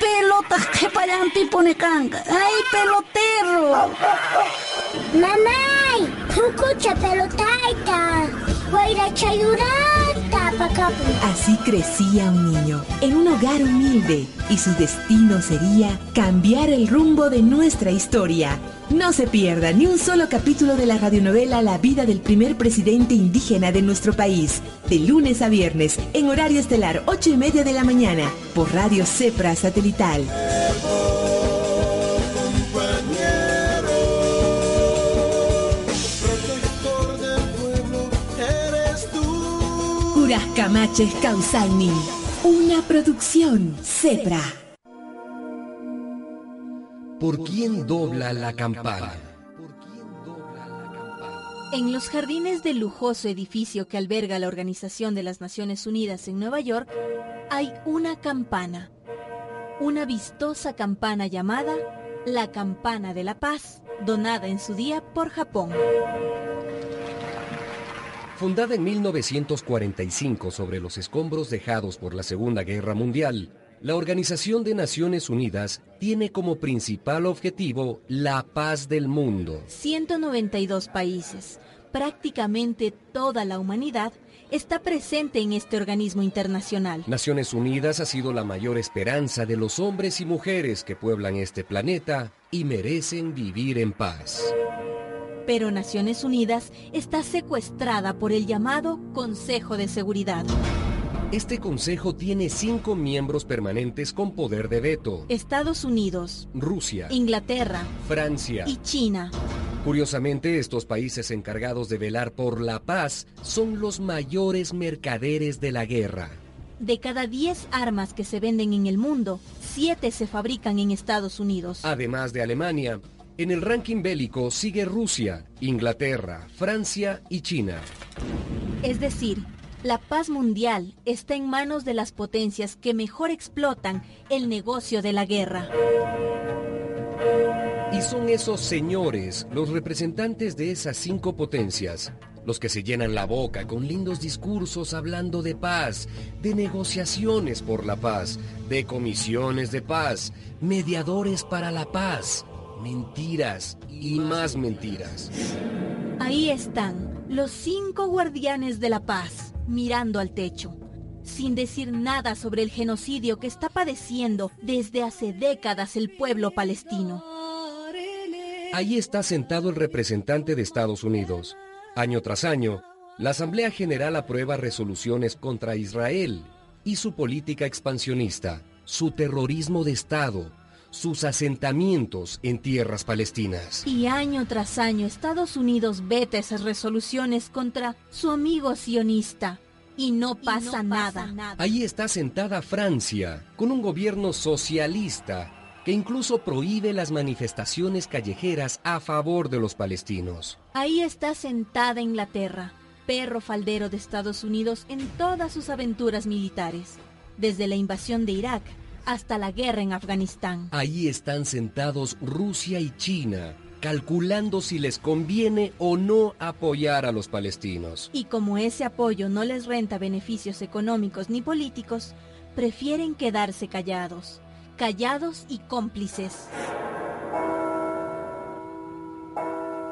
Pelota qhipayanpi pone kanga. ¡Ay, pelotero! ¡Mamay! ¡Hukucha pelotaita! ¡Guaira chayuranta! Así crecía un niño en un hogar humilde y su destino sería cambiar el rumbo de nuestra historia. No se pierda ni un solo capítulo de la radionovela La vida del primer presidente indígena de nuestro país, de lunes a viernes, en horario estelar 8 y media de la mañana, por Radio Cepra Satelital. Curas Camaches Causalni, una producción Cepra. ¿Por quién dobla la campana? En los jardines del lujoso edificio que alberga la Organización de las Naciones Unidas en Nueva York, hay una campana. Una vistosa campana llamada la Campana de la Paz, donada en su día por Japón. Fundada en 1945 sobre los escombros dejados por la Segunda Guerra Mundial, la Organización de Naciones Unidas tiene como principal objetivo la paz del mundo. 192 países, prácticamente toda la humanidad, está presente en este organismo internacional. Naciones Unidas ha sido la mayor esperanza de los hombres y mujeres que pueblan este planeta y merecen vivir en paz. Pero Naciones Unidas está secuestrada por el llamado Consejo de Seguridad. Este consejo tiene cinco miembros permanentes con poder de veto. Estados Unidos, Rusia, Inglaterra, Francia y China. Curiosamente, estos países encargados de velar por la paz son los mayores mercaderes de la guerra. De cada 10 armas que se venden en el mundo, 7 se fabrican en Estados Unidos. Además de Alemania, en el ranking bélico sigue Rusia, Inglaterra, Francia y China. Es decir, la paz mundial está en manos de las potencias que mejor explotan el negocio de la guerra. Y son esos señores, los representantes de esas cinco potencias, los que se llenan la boca con lindos discursos hablando de paz, de negociaciones por la paz, de comisiones de paz, mediadores para la paz, mentiras y más mentiras. Ahí están los cinco guardianes de la paz, mirando al techo, sin decir nada sobre el genocidio que está padeciendo desde hace décadas el pueblo palestino. Ahí está sentado el representante de Estados Unidos. Año tras año, la Asamblea General aprueba resoluciones contra Israel y su política expansionista, su terrorismo de Estado, sus asentamientos en tierras palestinas. Y año tras año Estados Unidos veta esas resoluciones contra su amigo sionista. Y no pasa, nada. Ahí está sentada Francia, con un gobierno socialista que incluso prohíbe las manifestaciones callejeras a favor de los palestinos. Ahí está sentada Inglaterra, perro faldero de Estados Unidos en todas sus aventuras militares, desde la invasión de Irak hasta la guerra en Afganistán. Ahí están sentados Rusia y China, calculando si les conviene o no apoyar a los palestinos. Y como ese apoyo no les renta beneficios económicos ni políticos, prefieren quedarse callados, callados y cómplices.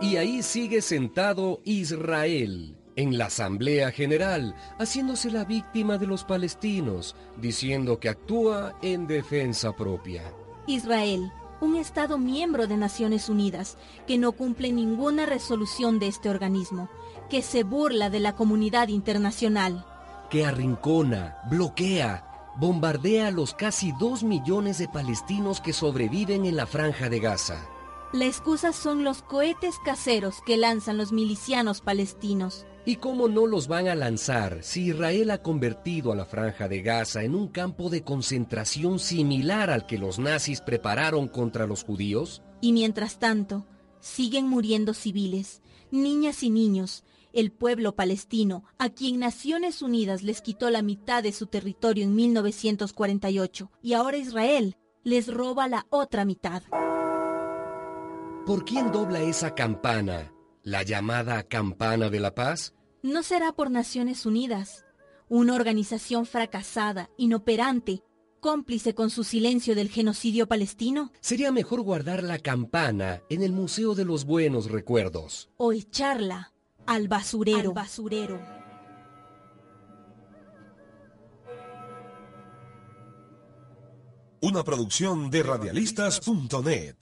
Y ahí sigue sentado Israel en la Asamblea General, haciéndose la víctima de los palestinos, diciendo que actúa en defensa propia. Israel, un Estado miembro de Naciones Unidas, que no cumple ninguna resolución de este organismo, que se burla de la comunidad internacional. que arrincona, bloquea, bombardea a los casi dos millones de palestinos que sobreviven en la franja de Gaza. La excusa son los cohetes caseros que lanzan los milicianos palestinos. ¿Y cómo no los van a lanzar si Israel ha convertido a la franja de Gaza en un campo de concentración similar al que los nazis prepararon contra los judíos? Y mientras tanto, siguen muriendo civiles, niñas y niños, el pueblo palestino, a quien Naciones Unidas les quitó la mitad de su territorio en 1948, y ahora Israel les roba la otra mitad. ¿Por quién dobla esa campana? ¿La llamada campana de la paz? No será por Naciones Unidas, una organización fracasada, inoperante, cómplice con su silencio del genocidio palestino. Sería mejor guardar la campana en el Museo de los Buenos Recuerdos. O echarla al basurero. Al basurero. Una producción de radialistas.net.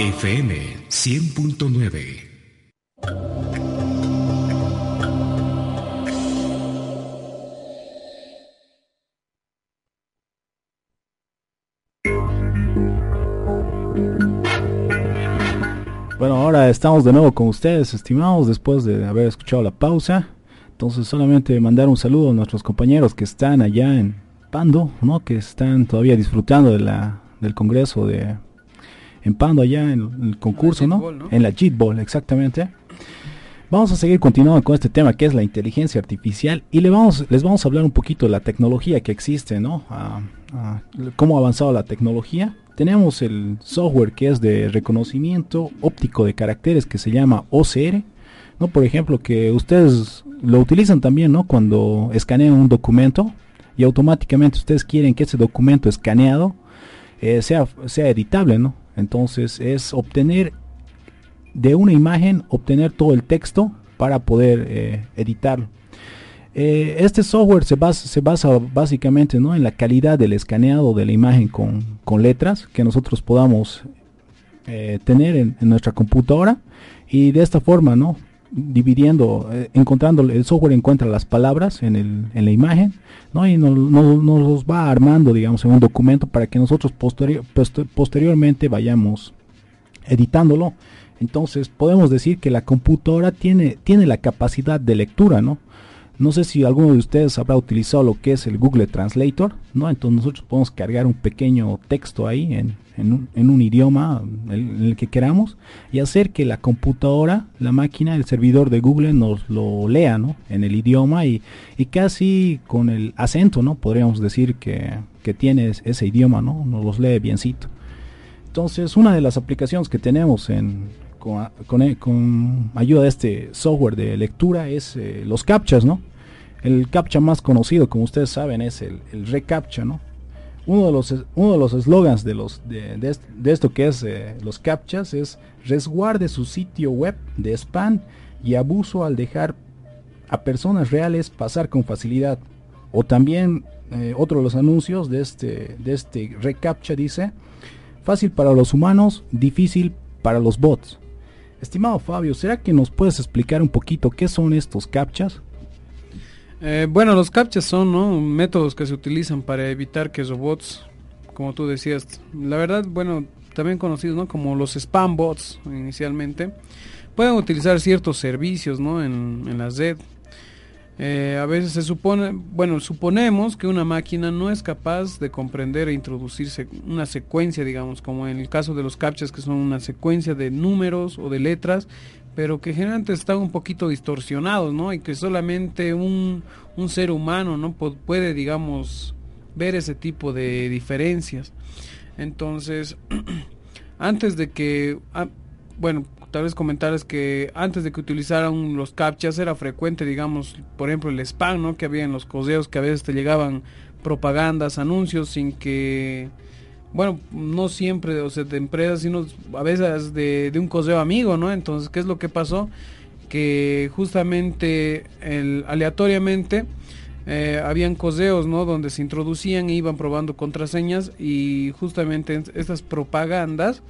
FM 100.9 Bueno, ahora estamos de nuevo con ustedes, estimados, después de haber escuchado la pausa. Entonces, solamente mandar un saludo a nuestros compañeros que están allá en Pando, ¿no? Que están todavía disfrutando de la, del congreso de en Pando allá en el concurso, ¿no? En la JIT Ball, exactamente. Vamos a seguir continuando con este tema que es la inteligencia artificial y le vamos, les vamos a hablar un poquito de la tecnología que existe, ¿no? cómo ha avanzado la tecnología tenemos el software que es de reconocimiento óptico de caracteres que se llama OCR, ¿no? Por ejemplo, que ustedes lo utilizan también, ¿no? Cuando escanean un documento y automáticamente ustedes quieren que ese documento escaneado eh, sea, sea editable, ¿no? Entonces es obtener de una imagen, obtener todo el texto para poder eh, editarlo. Eh, este software se basa, se basa básicamente ¿no? en la calidad del escaneado de la imagen con, letras que nosotros podamos eh, tener en, nuestra computadora y de esta forma, ¿no? Dividiendo, eh, encontrando, el software encuentra las palabras en, el, en la imagen ¿no? y nos, los va armando, digamos, en un documento para que nosotros posteriormente vayamos editándolo. Entonces podemos decir que la computadora tiene, tiene la capacidad de lectura, ¿no? No sé si alguno de ustedes habrá utilizado lo que es el Google Translator, ¿no? Entonces nosotros podemos cargar un pequeño texto ahí en, un, idioma en el que queramos y hacer que la computadora, la máquina, el servidor de Google nos lo lea, ¿no? En el idioma y, casi con el acento, ¿no? Podríamos decir que, que tiene ese idioma, ¿no? Nos los lee biencito. Entonces, una de las aplicaciones que tenemos en, con, ayuda de este software de lectura es eh, los captchas, ¿no? El captcha más conocido, como ustedes saben, es el, el reCAPTCHA, ¿no? Uno de los uno de los eslogans de los de, esto que es eh, los captchas es resguarde su sitio web de spam y abuso al dejar a personas reales pasar con facilidad. O también eh, otro de los anuncios de este de este reCAPTCHA dice fácil para los humanos, difícil para los bots. Estimado Fabio, ¿será que nos puedes explicar un poquito qué son estos captchas? Eh, bueno, los captchas son métodos que se utilizan para evitar que robots, como tú decías, la verdad, bueno, también conocidos ¿no? como los spam bots inicialmente, pueden utilizar ciertos servicios ¿no? en, en la red. Eh, a veces se supone, bueno, suponemos que una máquina no es capaz de comprender e introducirse una secuencia, digamos, como en el caso de los captchas, que son una secuencia de números o de letras pero que generalmente están un poquito distorsionados, ¿no? Y que solamente un, un ser humano, ¿no? puede, digamos, ver ese tipo de diferencias. Entonces, antes de que, ah, bueno, tal vez comentarles que antes de que utilizaran los captchas era frecuente, digamos, por ejemplo, el spam, ¿no? Que había en los correos que a veces te llegaban propagandas, anuncios sin que bueno, no siempre o sea, de empresas, sino a veces de, un correo amigo, ¿no? Entonces, ¿qué es lo que pasó? Que justamente el, aleatoriamente eh, habían correos, ¿no? Donde se introducían e iban probando contraseñas y justamente estas propagandas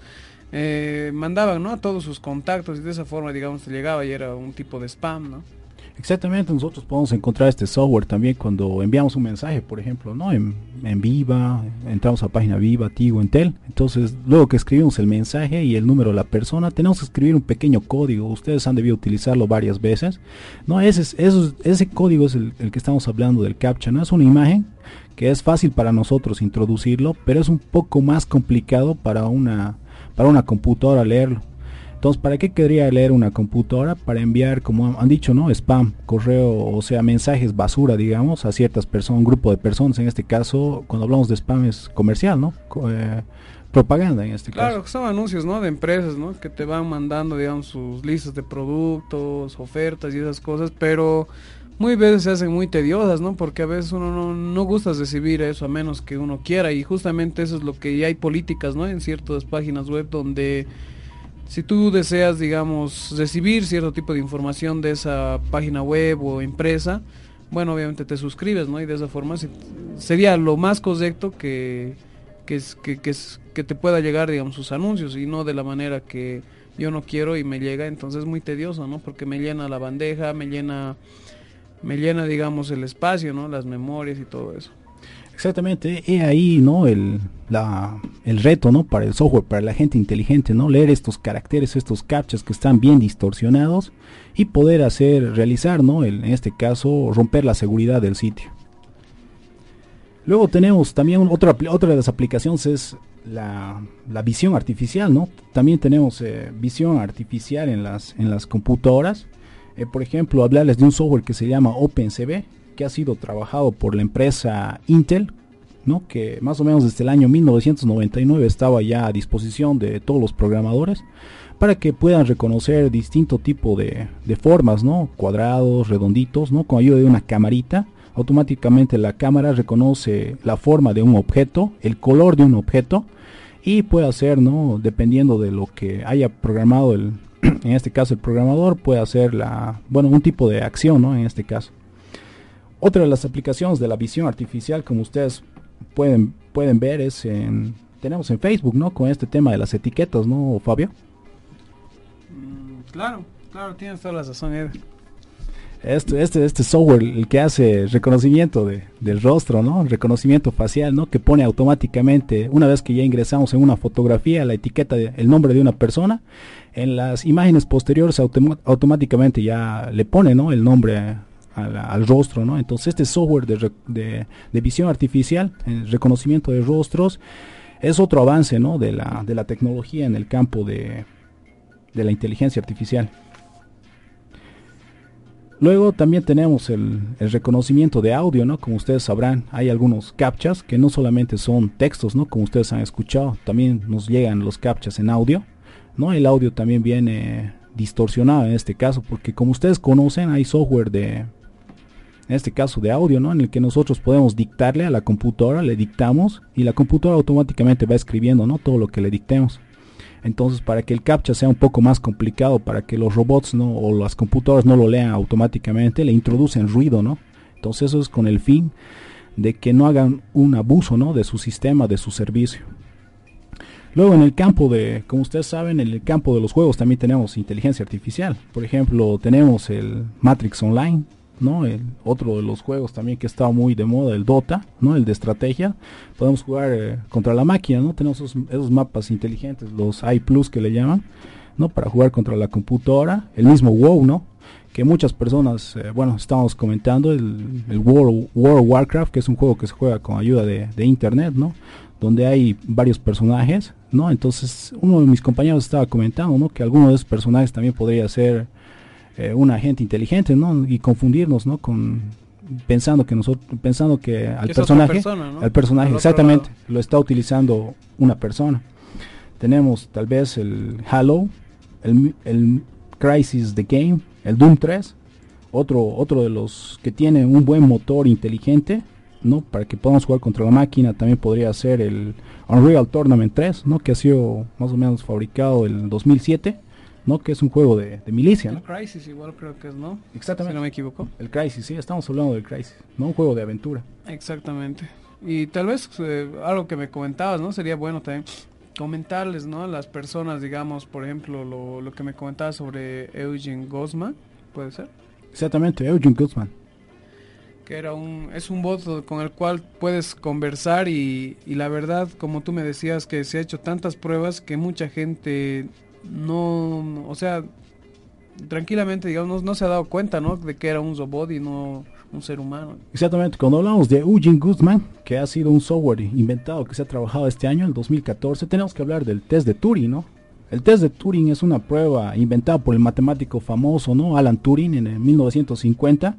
eh, mandaban, ¿no? A todos sus contactos y de esa forma, digamos, te llegaba y era un tipo de spam, ¿no? Exactamente, nosotros podemos encontrar este software también cuando enviamos un mensaje, por ejemplo, ¿no? En, Viva, entramos a página Viva, Tigo, Entel. Entonces, luego que escribimos el mensaje y el número de la persona, tenemos que escribir un pequeño código. Ustedes han debido utilizarlo varias veces. No, ese, es, ese código es el, el que estamos hablando del CAPTCHA, ¿no? Es una imagen que es fácil para nosotros introducirlo, pero es un poco más complicado para una, para una computadora leerlo. Entonces, ¿para qué querría leer una computadora? Para enviar, como han dicho, ¿no? Spam, correo, o sea, mensajes basura, digamos, a ciertas personas, un grupo de personas. En este caso, cuando hablamos de spam es comercial, ¿no? Eh, propaganda en este caso. Claro, son anuncios, ¿no? De empresas, ¿no? Que te van mandando, digamos, sus listas de productos, ofertas y esas cosas, pero muy veces se hacen muy tediosas, ¿no? Porque a veces uno no, no gusta recibir eso a menos que uno quiera y justamente eso es lo que ya hay políticas, ¿no? En ciertas páginas web donde si tú deseas, digamos, recibir cierto tipo de información de esa página web o empresa, bueno, obviamente te suscribes, ¿no? Y de esa forma sería lo más correcto que, que, que, que, te pueda llegar, digamos, sus anuncios y no de la manera que yo no quiero y me llega, entonces es muy tedioso, ¿no? Porque me llena la bandeja, me llena, me llena, digamos, el espacio, ¿no? Las memorias y todo eso. Exactamente, y ahí, ¿no? El, la, el reto, ¿no? Para el software, para la gente inteligente, ¿no? Leer estos caracteres, estos captchas que están bien distorsionados y poder hacer, realizar, ¿no? En este caso, romper la seguridad del sitio. Luego tenemos también otra, otra de las aplicaciones es la, la visión artificial, ¿no? También tenemos eh, visión artificial en las, en las computadoras. Eh, por ejemplo, hablarles de un software que se llama OpenCV, que ha sido trabajado por la empresa Intel, ¿no? que más o menos desde el año 1999 estaba ya a disposición de todos los programadores para que puedan reconocer distinto tipo de, formas, ¿no? cuadrados, redonditos, ¿no? con ayuda de una camarita. Automáticamente la cámara reconoce la forma de un objeto, el color de un objeto y puede hacer, ¿no? dependiendo de lo que haya programado el, en este caso el programador, puede hacer la, bueno, un tipo de acción, ¿no? En este caso. Otra de las aplicaciones de la visión artificial, como ustedes pueden, pueden ver, es en, tenemos en Facebook, ¿no? Con este tema de las etiquetas, ¿no, Fabio? Mm, claro, claro, tienes toda la razón, Ed. Este, este, este software, el que hace reconocimiento de, del rostro, ¿no? Reconocimiento facial, ¿no? Que pone automáticamente, una vez que ya ingresamos en una fotografía, la etiqueta, el nombre de una persona, en las imágenes posteriores automáticamente ya le pone, ¿no? El nombre al, rostro, ¿no? Entonces este software de, visión artificial, el reconocimiento de rostros, es otro avance. De la, de la tecnología en el campo de, de la inteligencia artificial. Luego también tenemos el, reconocimiento de audio. Como ustedes sabrán, hay algunos captchas que no solamente son textos. Como ustedes han escuchado, también nos llegan los captchas en audio, ¿no? El audio también viene distorsionado en este caso, porque como ustedes conocen, hay software de, en este caso de audio, ¿no? En el que nosotros podemos dictarle a la computadora, le dictamos y la computadora automáticamente va escribiendo, ¿no? Todo lo que le dictemos. Entonces, para que el captcha sea un poco más complicado, para que los robots ¿no? o las computadoras no lo lean automáticamente, le introducen ruido, ¿no? Entonces, eso es con el fin de que no hagan un abuso, ¿no? De su sistema, de su servicio. Luego en el campo de, como ustedes saben, en el campo de los juegos también tenemos inteligencia artificial. Por ejemplo, tenemos el Matrix Online, ¿no? El otro de los juegos también que está muy de moda, el Dota, ¿no? El de estrategia. Podemos jugar eh, contra la máquina, ¿no? Tenemos esos, mapas inteligentes, los i Plus que le llaman, ¿no? Para jugar contra la computadora. El mismo WoW, ¿no? Que muchas personas, eh, bueno, estamos comentando el, World, World, Warcraft, que es un juego que se juega con ayuda de, de internet, ¿no? Donde hay varios personajes, ¿no? Entonces, uno de mis compañeros estaba comentando, ¿no? Que alguno de esos personajes también podría ser eh, un agente inteligente, ¿no? Y confundirnos, ¿no? Con pensando que nosotros pensando que al personaje al personaje exactamente lo está utilizando una persona. Tenemos tal vez el Halo, el, el Crisis the Game, el Doom 3, otro otro de los que tiene un buen motor inteligente, ¿no? Para que podamos jugar contra la máquina, también podría ser el Unreal Tournament 3, ¿no? Que ha sido más o menos fabricado en 2007 ¿no? Que es un juego de, milicia, El Crisis igual creo que es, ¿no? Exactamente. Si no me equivoco. El Crisis, sí, estamos hablando del Crisis, ¿no? Un juego de aventura. Exactamente. Y tal vez eh, algo que me comentabas, ¿no? Sería bueno también comentarles, ¿no? Las personas, digamos, por ejemplo, lo, lo que me comentaba sobre Eugene Gosman, ¿puede ser? Exactamente, Eugene Guzman. Que era un, es un bot con el cual puedes conversar y, y la verdad, como tú me decías, que se ha hecho tantas pruebas que mucha gente no, o sea, tranquilamente, digamos, no, se ha dado cuenta, ¿no? De que era un robot y no un ser humano. Exactamente, cuando hablamos de Eugene Guzman, que ha sido un software inventado que se ha trabajado este año, el 2014, tenemos que hablar del test de Turing, ¿no? El test de Turing es una prueba inventada por el matemático famoso, ¿no? Alan Turing en el 1950,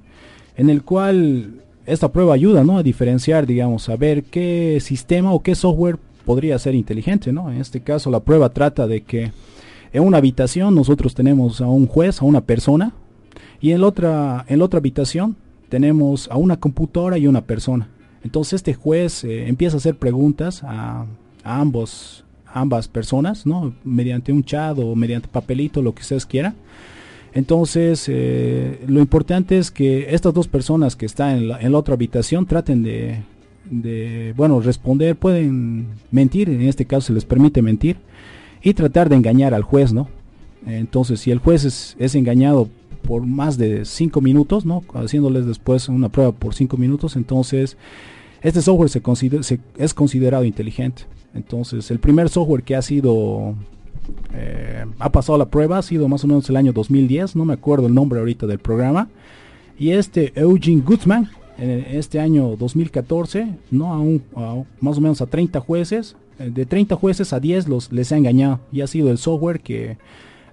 en el cual esta prueba ayuda, ¿no? A diferenciar, digamos, a ver qué sistema o qué software podría ser inteligente, ¿no? En este caso la prueba trata de que en una habitación nosotros tenemos a un juez, a una persona, y en la otra, en la otra habitación tenemos a una computadora y una persona. Entonces este juez eh, empieza a hacer preguntas a, ambos ambas personas, ¿no? Mediante un chat o mediante papelito, lo que ustedes quieran. Entonces, eh, lo importante es que estas dos personas que están en la, en la otra habitación traten de, de, bueno, responder, pueden mentir, en este caso se les permite mentir, y tratar de engañar al juez, ¿no? Entonces, si el juez es, engañado por más de cinco minutos, ¿no? Haciéndoles después una prueba por cinco minutos, entonces este software se, considera, es considerado inteligente. Entonces, el primer software que ha sido eh, ha pasado la prueba ha sido más o menos el año 2010, no me acuerdo el nombre ahorita del programa. Y este Eugene Guzman, en este año 2014, no a, un, a más o menos a 30 jueces, eh, de 30 jueces a 10 los les ha engañado y ha sido el software que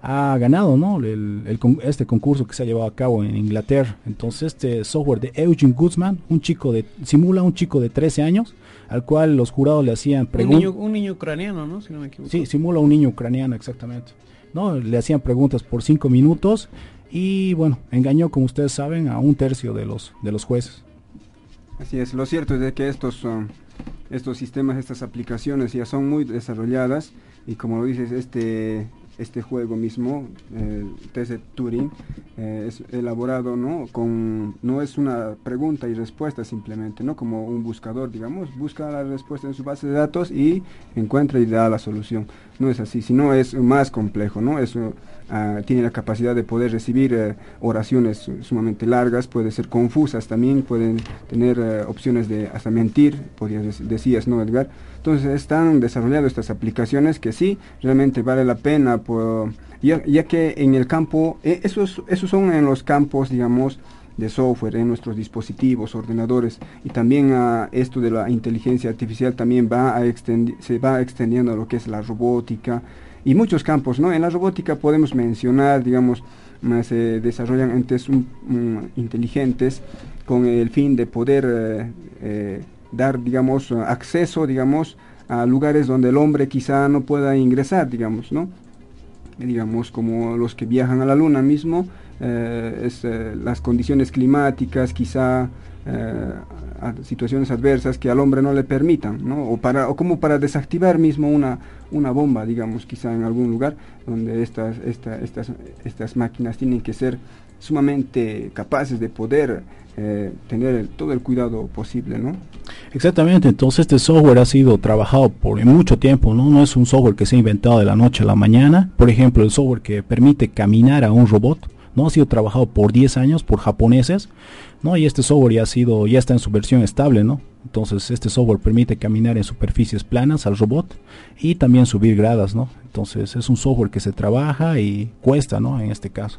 ha ganado ¿no? El, el, este concurso que se ha llevado a cabo en Inglaterra. Entonces este software de Eugene Guzman, un chico de, simula un chico de 13 años, al cual los jurados le hacían Un preguntas. un niño ucraniano, ¿no? Si no me equivoco. Sí, simula un niño ucraniano, exactamente. ¿no? Le hacían preguntas por 5 minutos y bueno, engañó, como ustedes saben, a un tercio de los, de los jueces. Así es, lo cierto es de que estos, um, estos sistemas, estas aplicaciones ya son muy desarrolladas y como lo dices, este, este juego mismo, el test de Turing, eh, es elaborado, ¿no? Con, no es una pregunta y respuesta simplemente, ¿no? Como un buscador, digamos, busca la respuesta en su base de datos y encuentra y da la solución. No es así, sino es más complejo, ¿no? Eso ah, tiene la capacidad de poder recibir eh, oraciones su- sumamente largas, puede ser confusas también, pueden tener eh, opciones de hasta mentir, podrías dec- decías, ¿no, Edgar? Entonces están desarrollando estas aplicaciones que sí, realmente vale la pena, ya, que en el campo, eh, esos, esos son en los campos, digamos, de software en nuestros dispositivos, ordenadores y también a esto de la inteligencia artificial también va a se va extendiendo a lo que es la robótica y muchos campos, ¿no? En la robótica podemos mencionar, digamos, se desarrollan entes um, um, inteligentes con el fin de poder eh, eh, dar, digamos, acceso, digamos, a lugares donde el hombre quizá no pueda ingresar, digamos, ¿no? digamos como los que viajan a la luna mismo, eh, es, eh, las condiciones climáticas, quizá eh, situaciones adversas que al hombre no le permitan, ¿no? O, para, o como para desactivar mismo una, una bomba, digamos, quizá en algún lugar donde estas, esta- estas, estas máquinas tienen que ser sumamente capaces de poder eh, tener el- todo el cuidado posible, ¿no? Exactamente, entonces este software ha sido trabajado por mucho tiempo, ¿no? No es un software que se ha inventado de la noche a la mañana. Por ejemplo, el software que permite caminar a un robot, ¿no? Ha sido trabajado por 10 años por japoneses, ¿no? Y este software ya ha sido, ya está en su versión estable, ¿no? Entonces este software permite caminar en superficies planas al robot y también subir gradas, ¿no? Entonces es un software que se trabaja y cuesta, ¿no? En este caso.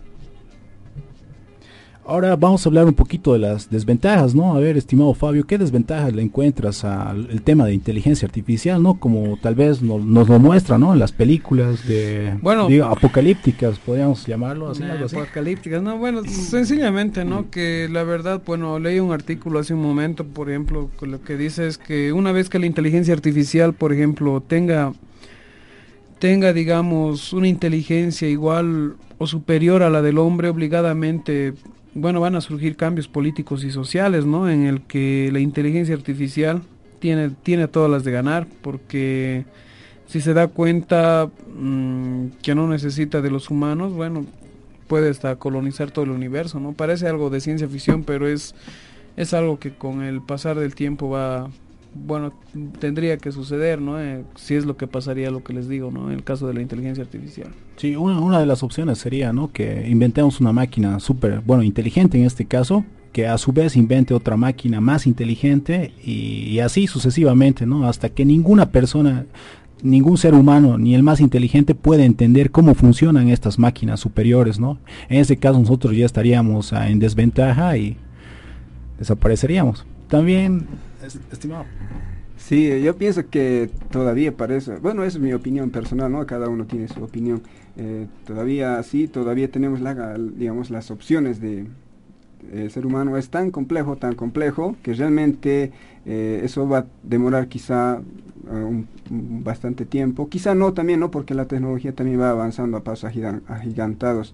Ahora vamos a hablar un poquito de las desventajas, ¿no? A ver, estimado Fabio, ¿qué desventajas le encuentras al tema de inteligencia artificial, ¿no? Como tal vez no- nos lo muestra, ¿no? En las películas de Bueno. digo, apocalípticas, podríamos llamarlo así, Eh, así. apocalípticas, no, bueno, sencillamente, ¿no? Que la verdad, bueno, leí un artículo hace un momento, por ejemplo, que lo que dice es que una vez que la inteligencia artificial, por ejemplo, tenga, tenga, digamos, una inteligencia igual o superior a la del hombre, obligadamente, bueno, van a surgir cambios políticos y sociales, ¿no? En el que la inteligencia artificial tiene, tiene todas las de ganar, porque si se da cuenta mm, que no necesita de los humanos, bueno, puede hasta colonizar todo el universo, ¿no? Parece algo de ciencia ficción, pero es, es algo que con el pasar del tiempo va, bueno, tendría que suceder, ¿no? Eh, si es lo que pasaría, lo que les digo, ¿no? En el caso de la inteligencia artificial. Sí, una, una de las opciones sería, ¿no? Que inventemos una máquina súper, bueno, inteligente en este caso, que a su vez invente otra máquina más inteligente y, y, así sucesivamente, ¿no? Hasta que ninguna persona, ningún ser humano, ni el más inteligente puede entender cómo funcionan estas máquinas superiores, ¿no? En ese caso nosotros ya estaríamos ah, en desventaja y desapareceríamos. También, estimado. Sí, yo pienso que todavía parece, bueno, es mi opinión personal, ¿no? Cada uno tiene su opinión. Eh, todavía sí, todavía tenemos la, digamos, las opciones de, el ser humano es tan complejo, tan complejo, que realmente eh, eso va a demorar quizá un, un bastante tiempo. Quizá no también, ¿no? Porque la tecnología también va avanzando a pasos agigantados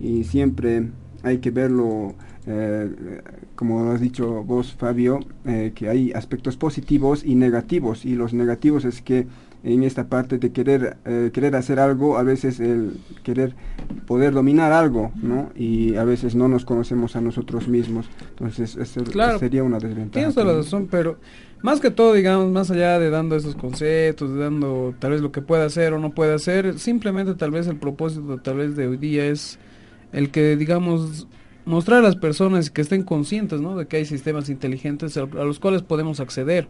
y siempre hay que verlo, eh, como has dicho vos, Fabio, eh, que hay aspectos positivos y negativos. Y los negativos es que en esta parte de querer eh, querer hacer algo, a veces el querer poder dominar algo, ¿no? Y a veces no nos conocemos a nosotros mismos. Entonces, eso sería una desventaja. Tienes la razón, pero más que todo, digamos, más allá de dando esos conceptos, de dando tal vez lo que puede hacer o no puede hacer, simplemente tal vez el propósito tal vez de hoy día es el que, digamos, mostrar a las personas que estén conscientes, ¿no? De que hay sistemas inteligentes a, los cuales podemos acceder.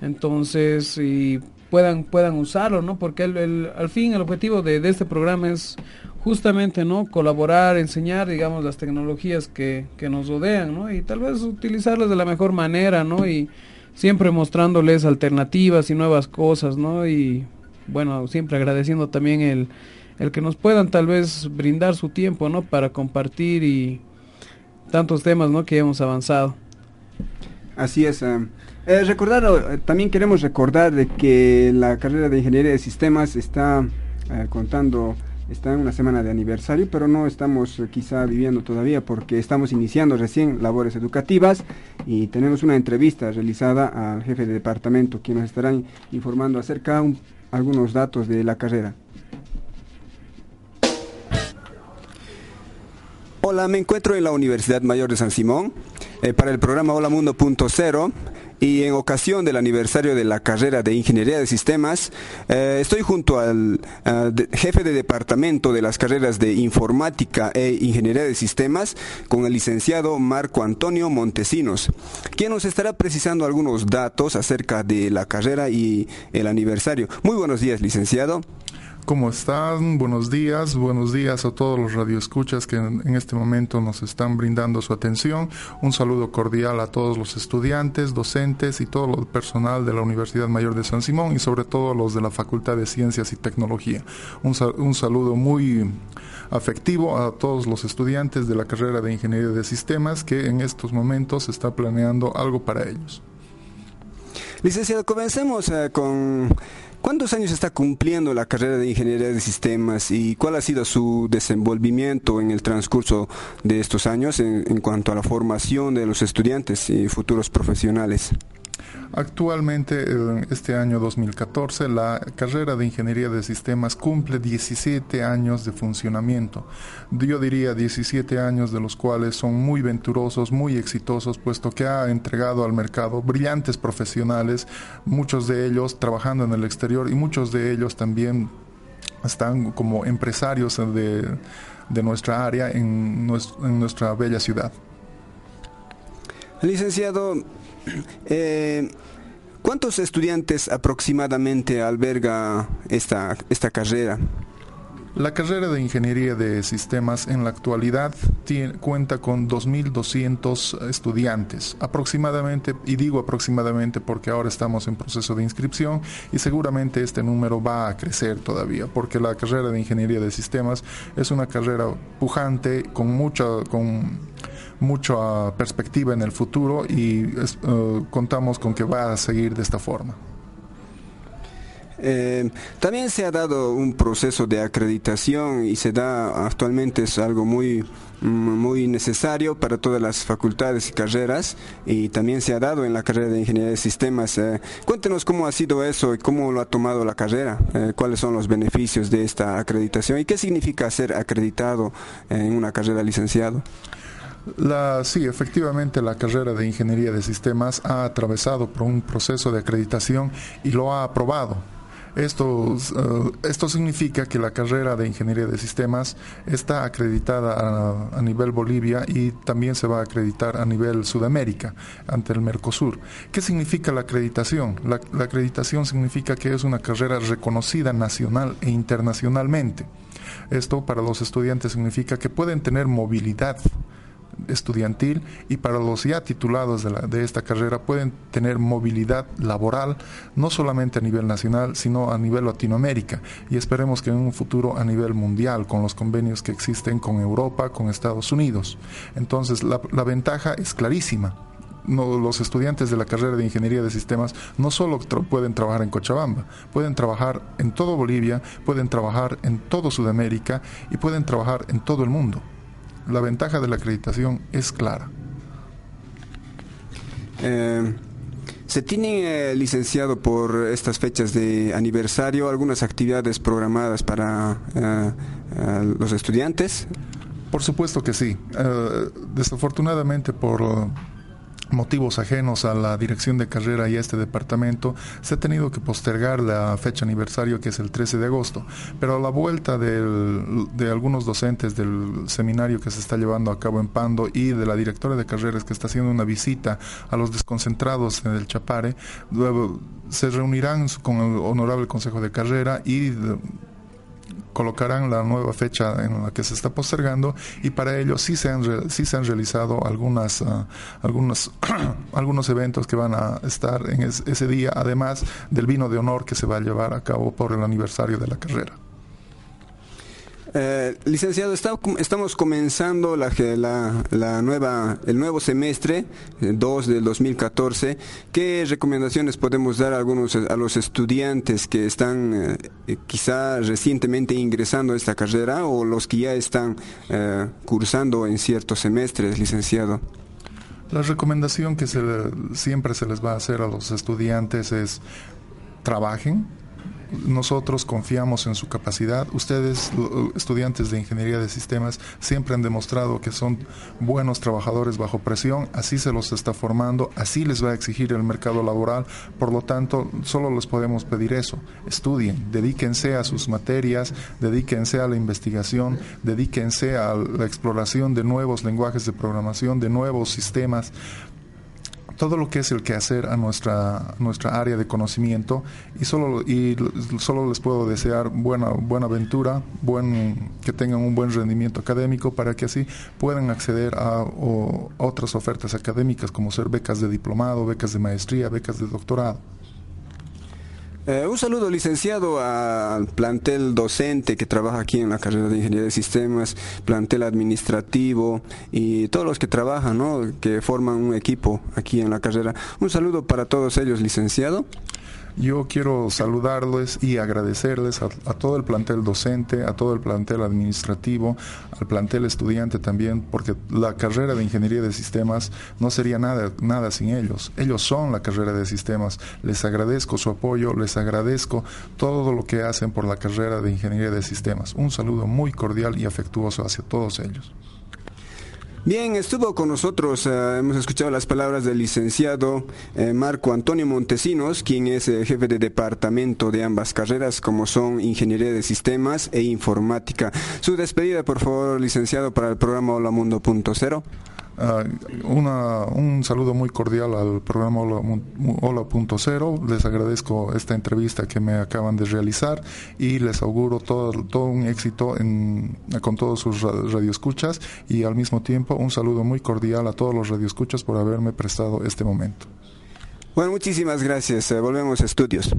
Entonces, y puedan puedan usarlo, ¿no? Porque el, el, al fin el objetivo de, de, este programa es justamente, ¿no? Colaborar, enseñar, digamos, las tecnologías que, que nos rodean, ¿no? Y tal vez utilizarlas de la mejor manera, ¿no? Y siempre mostrándoles alternativas y nuevas cosas, ¿no? Y bueno, siempre agradeciendo también el, el que nos puedan tal vez brindar su tiempo, ¿no? Para compartir y tantos temas, ¿no? Que hemos avanzado. Así es. Um recordar, eh, también queremos recordar de que la carrera de Ingeniería de Sistemas está contando, está en una semana de aniversario, pero no estamos quizá viviendo todavía porque estamos iniciando recién labores educativas y tenemos una entrevista realizada al jefe de departamento, quien nos estará informando acerca de algunos datos de la carrera. Hola, me encuentro en la Universidad Mayor de San Simón eh, para el programa Hola Mundo.0 y en ocasión del aniversario de la carrera de Ingeniería de Sistemas, eh, estoy junto al de, jefe de departamento de las carreras de Informática e Ingeniería de Sistemas con el licenciado Marco Antonio Montesinos, quien nos estará precisando algunos datos acerca de la carrera y el aniversario. Muy buenos días, licenciado. ¿Cómo están? Buenos días, buenos días a todos los radioescuchas que en, este momento nos están brindando su atención. Un saludo cordial a todos los estudiantes, docentes y todo el personal de la Universidad Mayor de San Simón y sobre todo los de la Facultad de Ciencias y Tecnología. Un, saludo muy afectivo a todos los estudiantes de la carrera de Ingeniería de Sistemas que en estos momentos está planeando algo para ellos. Licenciado, comencemos uh, con ¿Cuántos años está cumpliendo la carrera de Ingeniería de Sistemas y cuál ha sido su desenvolvimiento en el transcurso de estos años en, cuanto a la formación de los estudiantes y futuros profesionales? Actualmente, este año 2014, la carrera de Ingeniería de Sistemas cumple 17 años de funcionamiento. Yo diría 17 años de los cuales son muy venturosos, muy exitosos, puesto que ha entregado al mercado brillantes profesionales, muchos de ellos trabajando en el exterior y muchos de ellos también están como empresarios de, de nuestra área en, en nuestra bella ciudad. Licenciado, eh, ¿Cuántos estudiantes aproximadamente alberga esta, esta carrera? La carrera de Ingeniería de Sistemas en la actualidad cuenta con 2.200 estudiantes, aproximadamente, y digo aproximadamente porque ahora estamos en proceso de inscripción y seguramente este número va a crecer todavía, porque la carrera de Ingeniería de Sistemas es una carrera pujante, con mucha... Con, mucha perspectiva en el futuro y uh, contamos con que va a seguir de esta forma. Eh, también se ha dado un proceso de acreditación y se da actualmente es algo muy muy necesario para todas las facultades y carreras y también se ha dado en la carrera de ingeniería de sistemas. Eh, cuéntenos cómo ha sido eso y cómo lo ha tomado la carrera, eh, cuáles son los beneficios de esta acreditación y qué significa ser acreditado en una carrera licenciado. La, sí, efectivamente la carrera de Ingeniería de Sistemas ha atravesado por un proceso de acreditación y lo ha aprobado. Esto, eh, esto significa que la carrera de Ingeniería de Sistemas está acreditada a, nivel Bolivia y también se va a acreditar a nivel Sudamérica ante el Mercosur. ¿Qué significa la acreditación? La, la acreditación significa que es una carrera reconocida nacional e internacionalmente. Esto para los estudiantes significa que pueden tener movilidad estudiantil y para los ya titulados de, de, esta carrera pueden tener movilidad laboral no solamente a nivel nacional sino a nivel Latinoamérica y esperemos que en un futuro a nivel mundial con los convenios que existen con Europa, con Estados Unidos. Entonces la, la ventaja es clarísima. No, los estudiantes de la carrera de Ingeniería de Sistemas no solo pueden trabajar en Cochabamba, pueden trabajar en todo Bolivia, pueden trabajar en todo Sudamérica y pueden trabajar en todo el mundo la ventaja de la acreditación es clara. Eh, ¿Se tiene, eh, licenciado, por estas fechas de aniversario algunas actividades programadas para eh, los estudiantes? Por supuesto que sí. desafortunadamente por motivos ajenos a la dirección de carrera y a este departamento, se ha tenido que postergar la fecha aniversario que es el 13 de agosto. Pero a la vuelta de algunos docentes del seminario que se está llevando a cabo en Pando y de la directora de carreras que está haciendo una visita a los desconcentrados en el Chapare, se reunirán con el honorable consejo de carrera y colocarán la nueva fecha en la que se está postergando y para ello sí se han, sí se han realizado algunas, ah, algunos, algunos eventos que van a estar en ese día, además del vino de honor que se va a llevar a cabo por el aniversario de la carrera. Eh, licenciado, estamos comenzando la, nueva, el nuevo semestre, 2 eh, del 2014. ¿Qué recomendaciones podemos dar a, algunos, a los estudiantes que están eh, quizá recientemente ingresando a esta carrera o los que ya están cursando en ciertos semestres, licenciado? La recomendación que siempre se les va a hacer a los estudiantes es trabajen, nosotros confiamos en su capacidad. Ustedes, estudiantes de Ingeniería de Sistemas, siempre han demostrado que son buenos trabajadores bajo presión, así se los está formando, así les va a exigir el mercado laboral, por lo tanto, solo les podemos pedir eso, estudien, dedíquense a sus materias, dedíquense a la investigación, dedíquense a la exploración de nuevos lenguajes de programación, de nuevos sistemas, todo lo que es el quehacer a nuestra, nuestra área de conocimiento y solo, y solo les puedo desear buena, buena aventura, buen, que tengan un buen rendimiento académico para que así puedan acceder a, otras ofertas académicas como ser becas de diplomado, becas de maestría, becas de doctorado. Eh, un saludo, licenciado, al plantel docente que trabaja aquí en la carrera de Ingeniería de Sistemas, plantel administrativo y todos los que trabajan, ¿no? que forman un equipo aquí en la carrera. Un saludo para todos ellos, licenciado. Yo quiero saludarles y agradecerles a, todo el plantel docente, a todo el plantel administrativo, al plantel estudiante también, porque la carrera de ingeniería de sistemas no sería nada, nada sin ellos. Ellos son la carrera de sistemas. Les agradezco su apoyo, les agradezco todo lo que hacen por la carrera de ingeniería de sistemas. Un saludo muy cordial y afectuoso hacia todos ellos. Bien, estuvo con nosotros, eh, hemos escuchado las palabras del licenciado eh, Marco Antonio Montesinos, quien es eh, jefe de departamento de ambas carreras, como son Ingeniería de Sistemas e Informática. Su despedida, por favor, licenciado, para el programa Hola Mundo.0. Ah, un saludo muy cordial al programa Hola.0. Les agradezco esta entrevista que me acaban de realizar y les auguro todo, todo un éxito con todos sus radioescuchas y al mismo tiempo un saludo muy cordial a todos los radioescuchas por haberme prestado este momento. Bueno, muchísimas gracias. Eh, volvemos a estudios.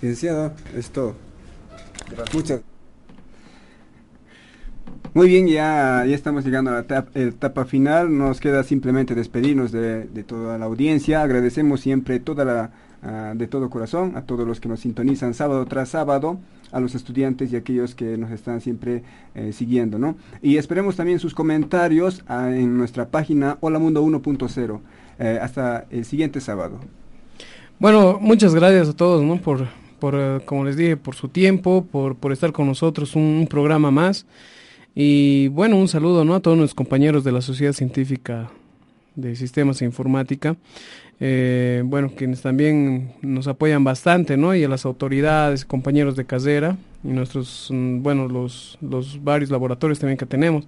Licenciado, esto. Muchas muy bien, ya, ya estamos llegando a la etapa, final. Nos queda simplemente despedirnos de, toda la audiencia. Agradecemos siempre toda la, ah, de todo corazón a todos los que nos sintonizan sábado tras sábado, a los estudiantes y aquellos que nos están siempre eh, siguiendo. ¿no? Y esperemos también sus comentarios ah, en nuestra página Hola Mundo 1.0. Eh, hasta el siguiente sábado. Bueno, muchas gracias a todos ¿no? por, por eh, como les dije, por su tiempo, por, por estar con nosotros un programa más. Y bueno, un saludo ¿no? a todos los compañeros de la Sociedad Científica de Sistemas e Informática. Eh, bueno, quienes también nos apoyan bastante, ¿no? Y a las autoridades, compañeros de casera y nuestros, mm, bueno, los, los varios laboratorios también que tenemos.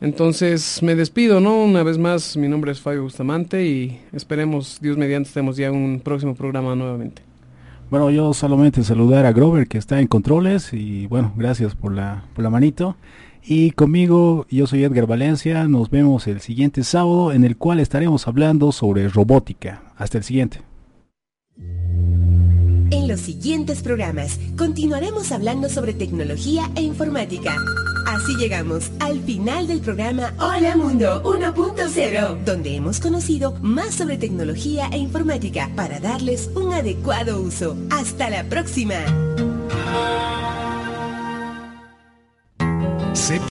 Entonces me despido, ¿no? Una vez más, mi nombre es Fabio Bustamante y esperemos, Dios mediante, estemos ya en un próximo programa nuevamente. Bueno, yo solamente saludar a Grover que está en controles y bueno, gracias por la, por la manito. Y conmigo, yo soy Edgar Valencia, nos vemos el siguiente sábado en el cual estaremos hablando sobre robótica. Hasta el siguiente. En los siguientes programas continuaremos hablando sobre tecnología e informática. Así llegamos al final del programa Hola Mundo 1.0, donde hemos conocido más sobre tecnología e informática para darles un adecuado uso. Hasta la próxima. C'est